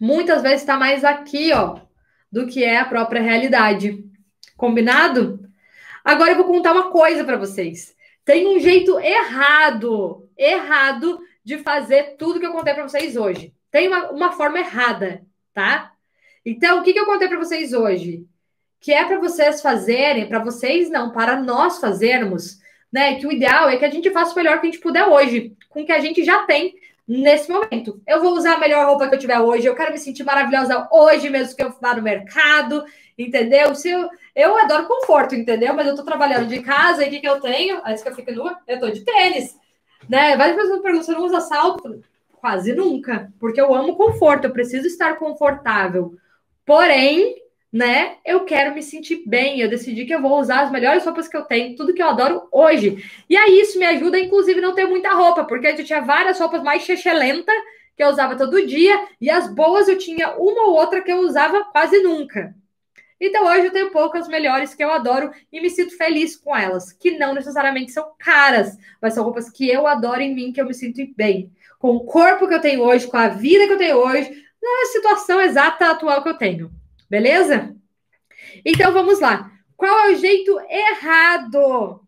Muitas vezes está mais aqui, ó, do que é a própria realidade. Combinado? Agora eu vou contar uma coisa para vocês. Tem um jeito errado, errado de fazer tudo que eu contei para vocês hoje. Tem uma, uma forma errada, tá? Então, o que, que eu contei para vocês hoje? Que é para vocês fazerem, para vocês não, para nós fazermos, né? Que o ideal é que a gente faça o melhor que a gente puder hoje, com o que a gente já tem, nesse momento. Eu vou usar a melhor roupa que eu tiver hoje, eu quero me sentir maravilhosa hoje mesmo que eu vá no mercado, entendeu? Se eu, eu adoro conforto, entendeu? Mas eu tô trabalhando de casa e o que, que eu tenho? Antes que eu fique nua, eu tô de tênis, né? Várias pessoas perguntam, você não usa salto? Quase nunca, porque eu amo conforto, eu preciso estar confortável. Porém, né? Eu quero me sentir bem. Eu decidi que eu vou usar as melhores roupas que eu tenho, tudo que eu adoro hoje. E aí isso me ajuda, inclusive, não ter muita roupa, porque eu tinha várias roupas mais chechelenta que eu usava todo dia, e as boas eu tinha uma ou outra que eu usava quase nunca. Então hoje eu tenho poucas melhores que eu adoro e me sinto feliz com elas, que não necessariamente são caras, mas são roupas que eu adoro em mim, que eu me sinto bem. Com o corpo que eu tenho hoje, com a vida que eu tenho hoje, na situação exata atual que eu tenho. Beleza? Então vamos lá. Qual é o jeito errado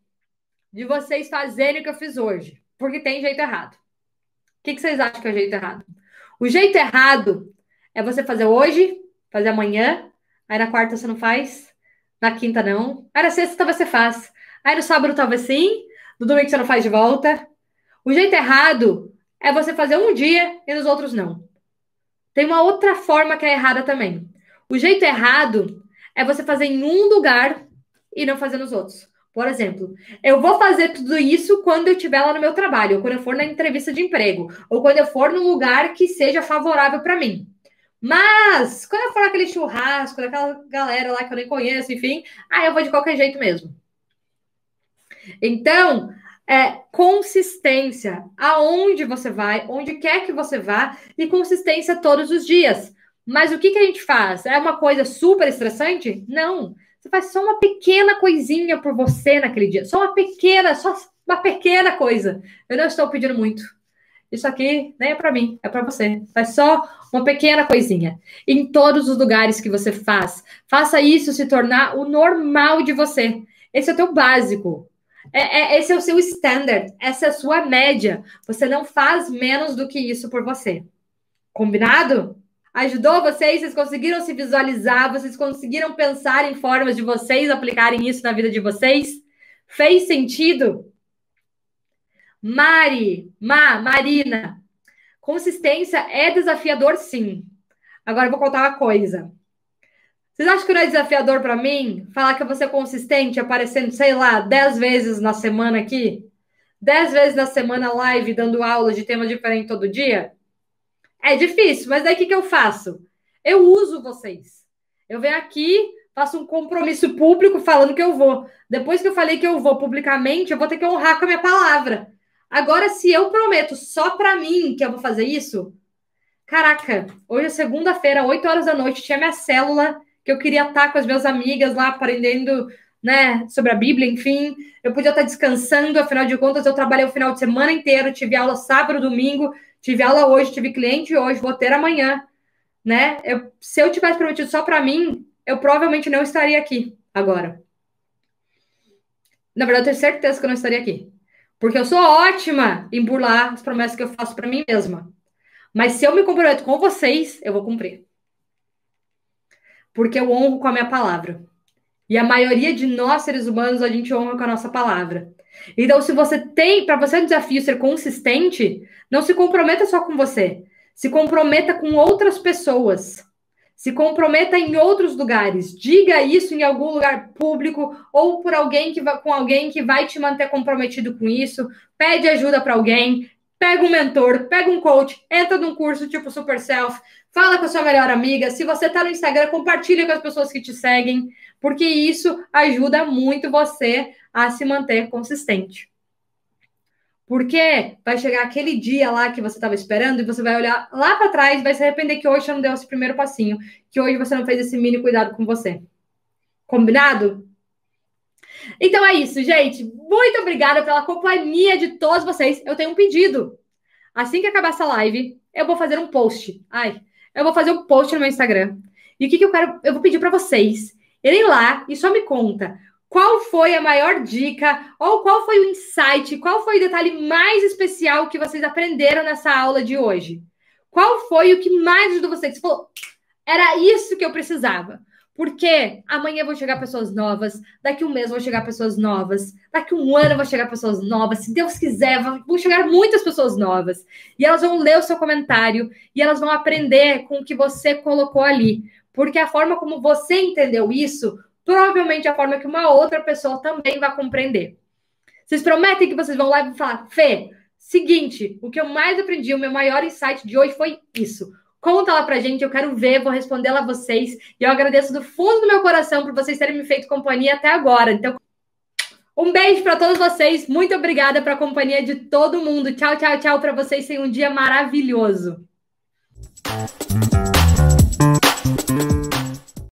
de vocês fazerem o que eu fiz hoje? Porque tem jeito errado. O que, que vocês acham que é o jeito errado? O jeito errado é você fazer hoje, fazer amanhã, aí na quarta você não faz, na quinta não, aí na sexta você faz, aí no sábado talvez sim, no domingo você não faz de volta. O jeito errado é você fazer um dia e nos outros não. Tem uma outra forma que é errada também. O jeito errado é você fazer em um lugar e não fazer nos outros. Por exemplo, eu vou fazer tudo isso quando eu estiver lá no meu trabalho, ou quando eu for na entrevista de emprego, ou quando eu for num lugar que seja favorável para mim. Mas, quando eu for naquele churrasco, daquela galera lá que eu nem conheço, enfim, aí eu vou de qualquer jeito mesmo. Então, é consistência. Aonde você vai, onde quer que você vá, e consistência todos os dias. Mas o que, que a gente faz? É uma coisa super estressante? Não. Você faz só uma pequena coisinha por você naquele dia. Só uma pequena, só uma pequena coisa. Eu não estou pedindo muito. Isso aqui nem é para mim, é para você. Faz só uma pequena coisinha. Em todos os lugares que você faz. Faça isso se tornar o normal de você. Esse é o teu básico. É, é, esse é o seu standard. Essa é a sua média. Você não faz menos do que isso por você. Combinado? Ajudou vocês? Vocês conseguiram se visualizar? Vocês conseguiram pensar em formas de vocês aplicarem isso na vida de vocês? Fez sentido? Mari, Ma, Marina, consistência é desafiador, sim. Agora eu vou contar uma coisa. Vocês acham que não é desafiador para mim falar que eu vou ser consistente aparecendo, sei lá, 10 vezes na semana aqui? 10 vezes na semana live, dando aula de tema diferente todo dia? É difícil, mas daí o que, que eu faço? Eu uso vocês. Eu venho aqui, faço um compromisso público falando que eu vou. Depois que eu falei que eu vou publicamente, eu vou ter que honrar com a minha palavra. Agora, se eu prometo só para mim que eu vou fazer isso, caraca, hoje é segunda-feira, 8 horas da noite, tinha minha célula que eu queria estar com as minhas amigas lá aprendendo, né, sobre a Bíblia, enfim. Eu podia estar descansando, afinal de contas, eu trabalhei o final de semana inteiro, tive aula sábado, domingo, Tive aula hoje, tive cliente hoje, vou ter amanhã, né? Eu, se eu tivesse prometido só para mim, eu provavelmente não estaria aqui agora. Na verdade, eu tenho certeza que eu não estaria aqui. Porque eu sou ótima em burlar as promessas que eu faço para mim mesma. Mas se eu me comprometo com vocês, eu vou cumprir. Porque eu honro com a minha palavra. E a maioria de nós, seres humanos, a gente honra com a nossa palavra. Então, se você tem, para você é um desafio ser consistente, não se comprometa só com você. Se comprometa com outras pessoas. Se comprometa em outros lugares. Diga isso em algum lugar público ou por alguém que vai, com alguém que vai te manter comprometido com isso. Pede ajuda para alguém. Pega um mentor, pega um coach, entra num curso tipo Super Self, fala com a sua melhor amiga. Se você está no Instagram, compartilha com as pessoas que te seguem, porque isso ajuda muito você a se manter consistente. Porque vai chegar aquele dia lá que você estava esperando e você vai olhar lá para trás e vai se arrepender que hoje você não deu esse primeiro passinho, que hoje você não fez esse mini cuidado com você. Combinado? Então é isso, gente. Muito obrigada pela companhia de todos vocês. Eu tenho um pedido. Assim que acabar essa live, eu vou fazer um post. Ai, eu vou fazer um post no meu Instagram. E o que, que eu quero? Eu vou pedir para vocês irem lá e só me conta qual foi a maior dica ou qual foi o insight, qual foi o detalhe mais especial que vocês aprenderam nessa aula de hoje? Qual foi o que mais ajudou vocês? Você falou, era isso que eu precisava. Porque amanhã vão chegar pessoas novas, daqui um mês vão chegar pessoas novas, daqui um ano vão chegar pessoas novas, se Deus quiser, vão chegar muitas pessoas novas. E elas vão ler o seu comentário e elas vão aprender com o que você colocou ali. Porque a forma como você entendeu isso provavelmente a forma que uma outra pessoa também vai compreender. Vocês prometem que vocês vão lá e falar, Fê, seguinte, o que eu mais aprendi, o meu maior insight de hoje foi isso. Conta lá pra gente, eu quero ver, vou responder lá vocês. E eu agradeço do fundo do meu coração por vocês terem me feito companhia até agora. Então, um beijo para todos vocês. Muito obrigada pela companhia de todo mundo. Tchau, tchau, tchau para vocês. Tenham um dia maravilhoso.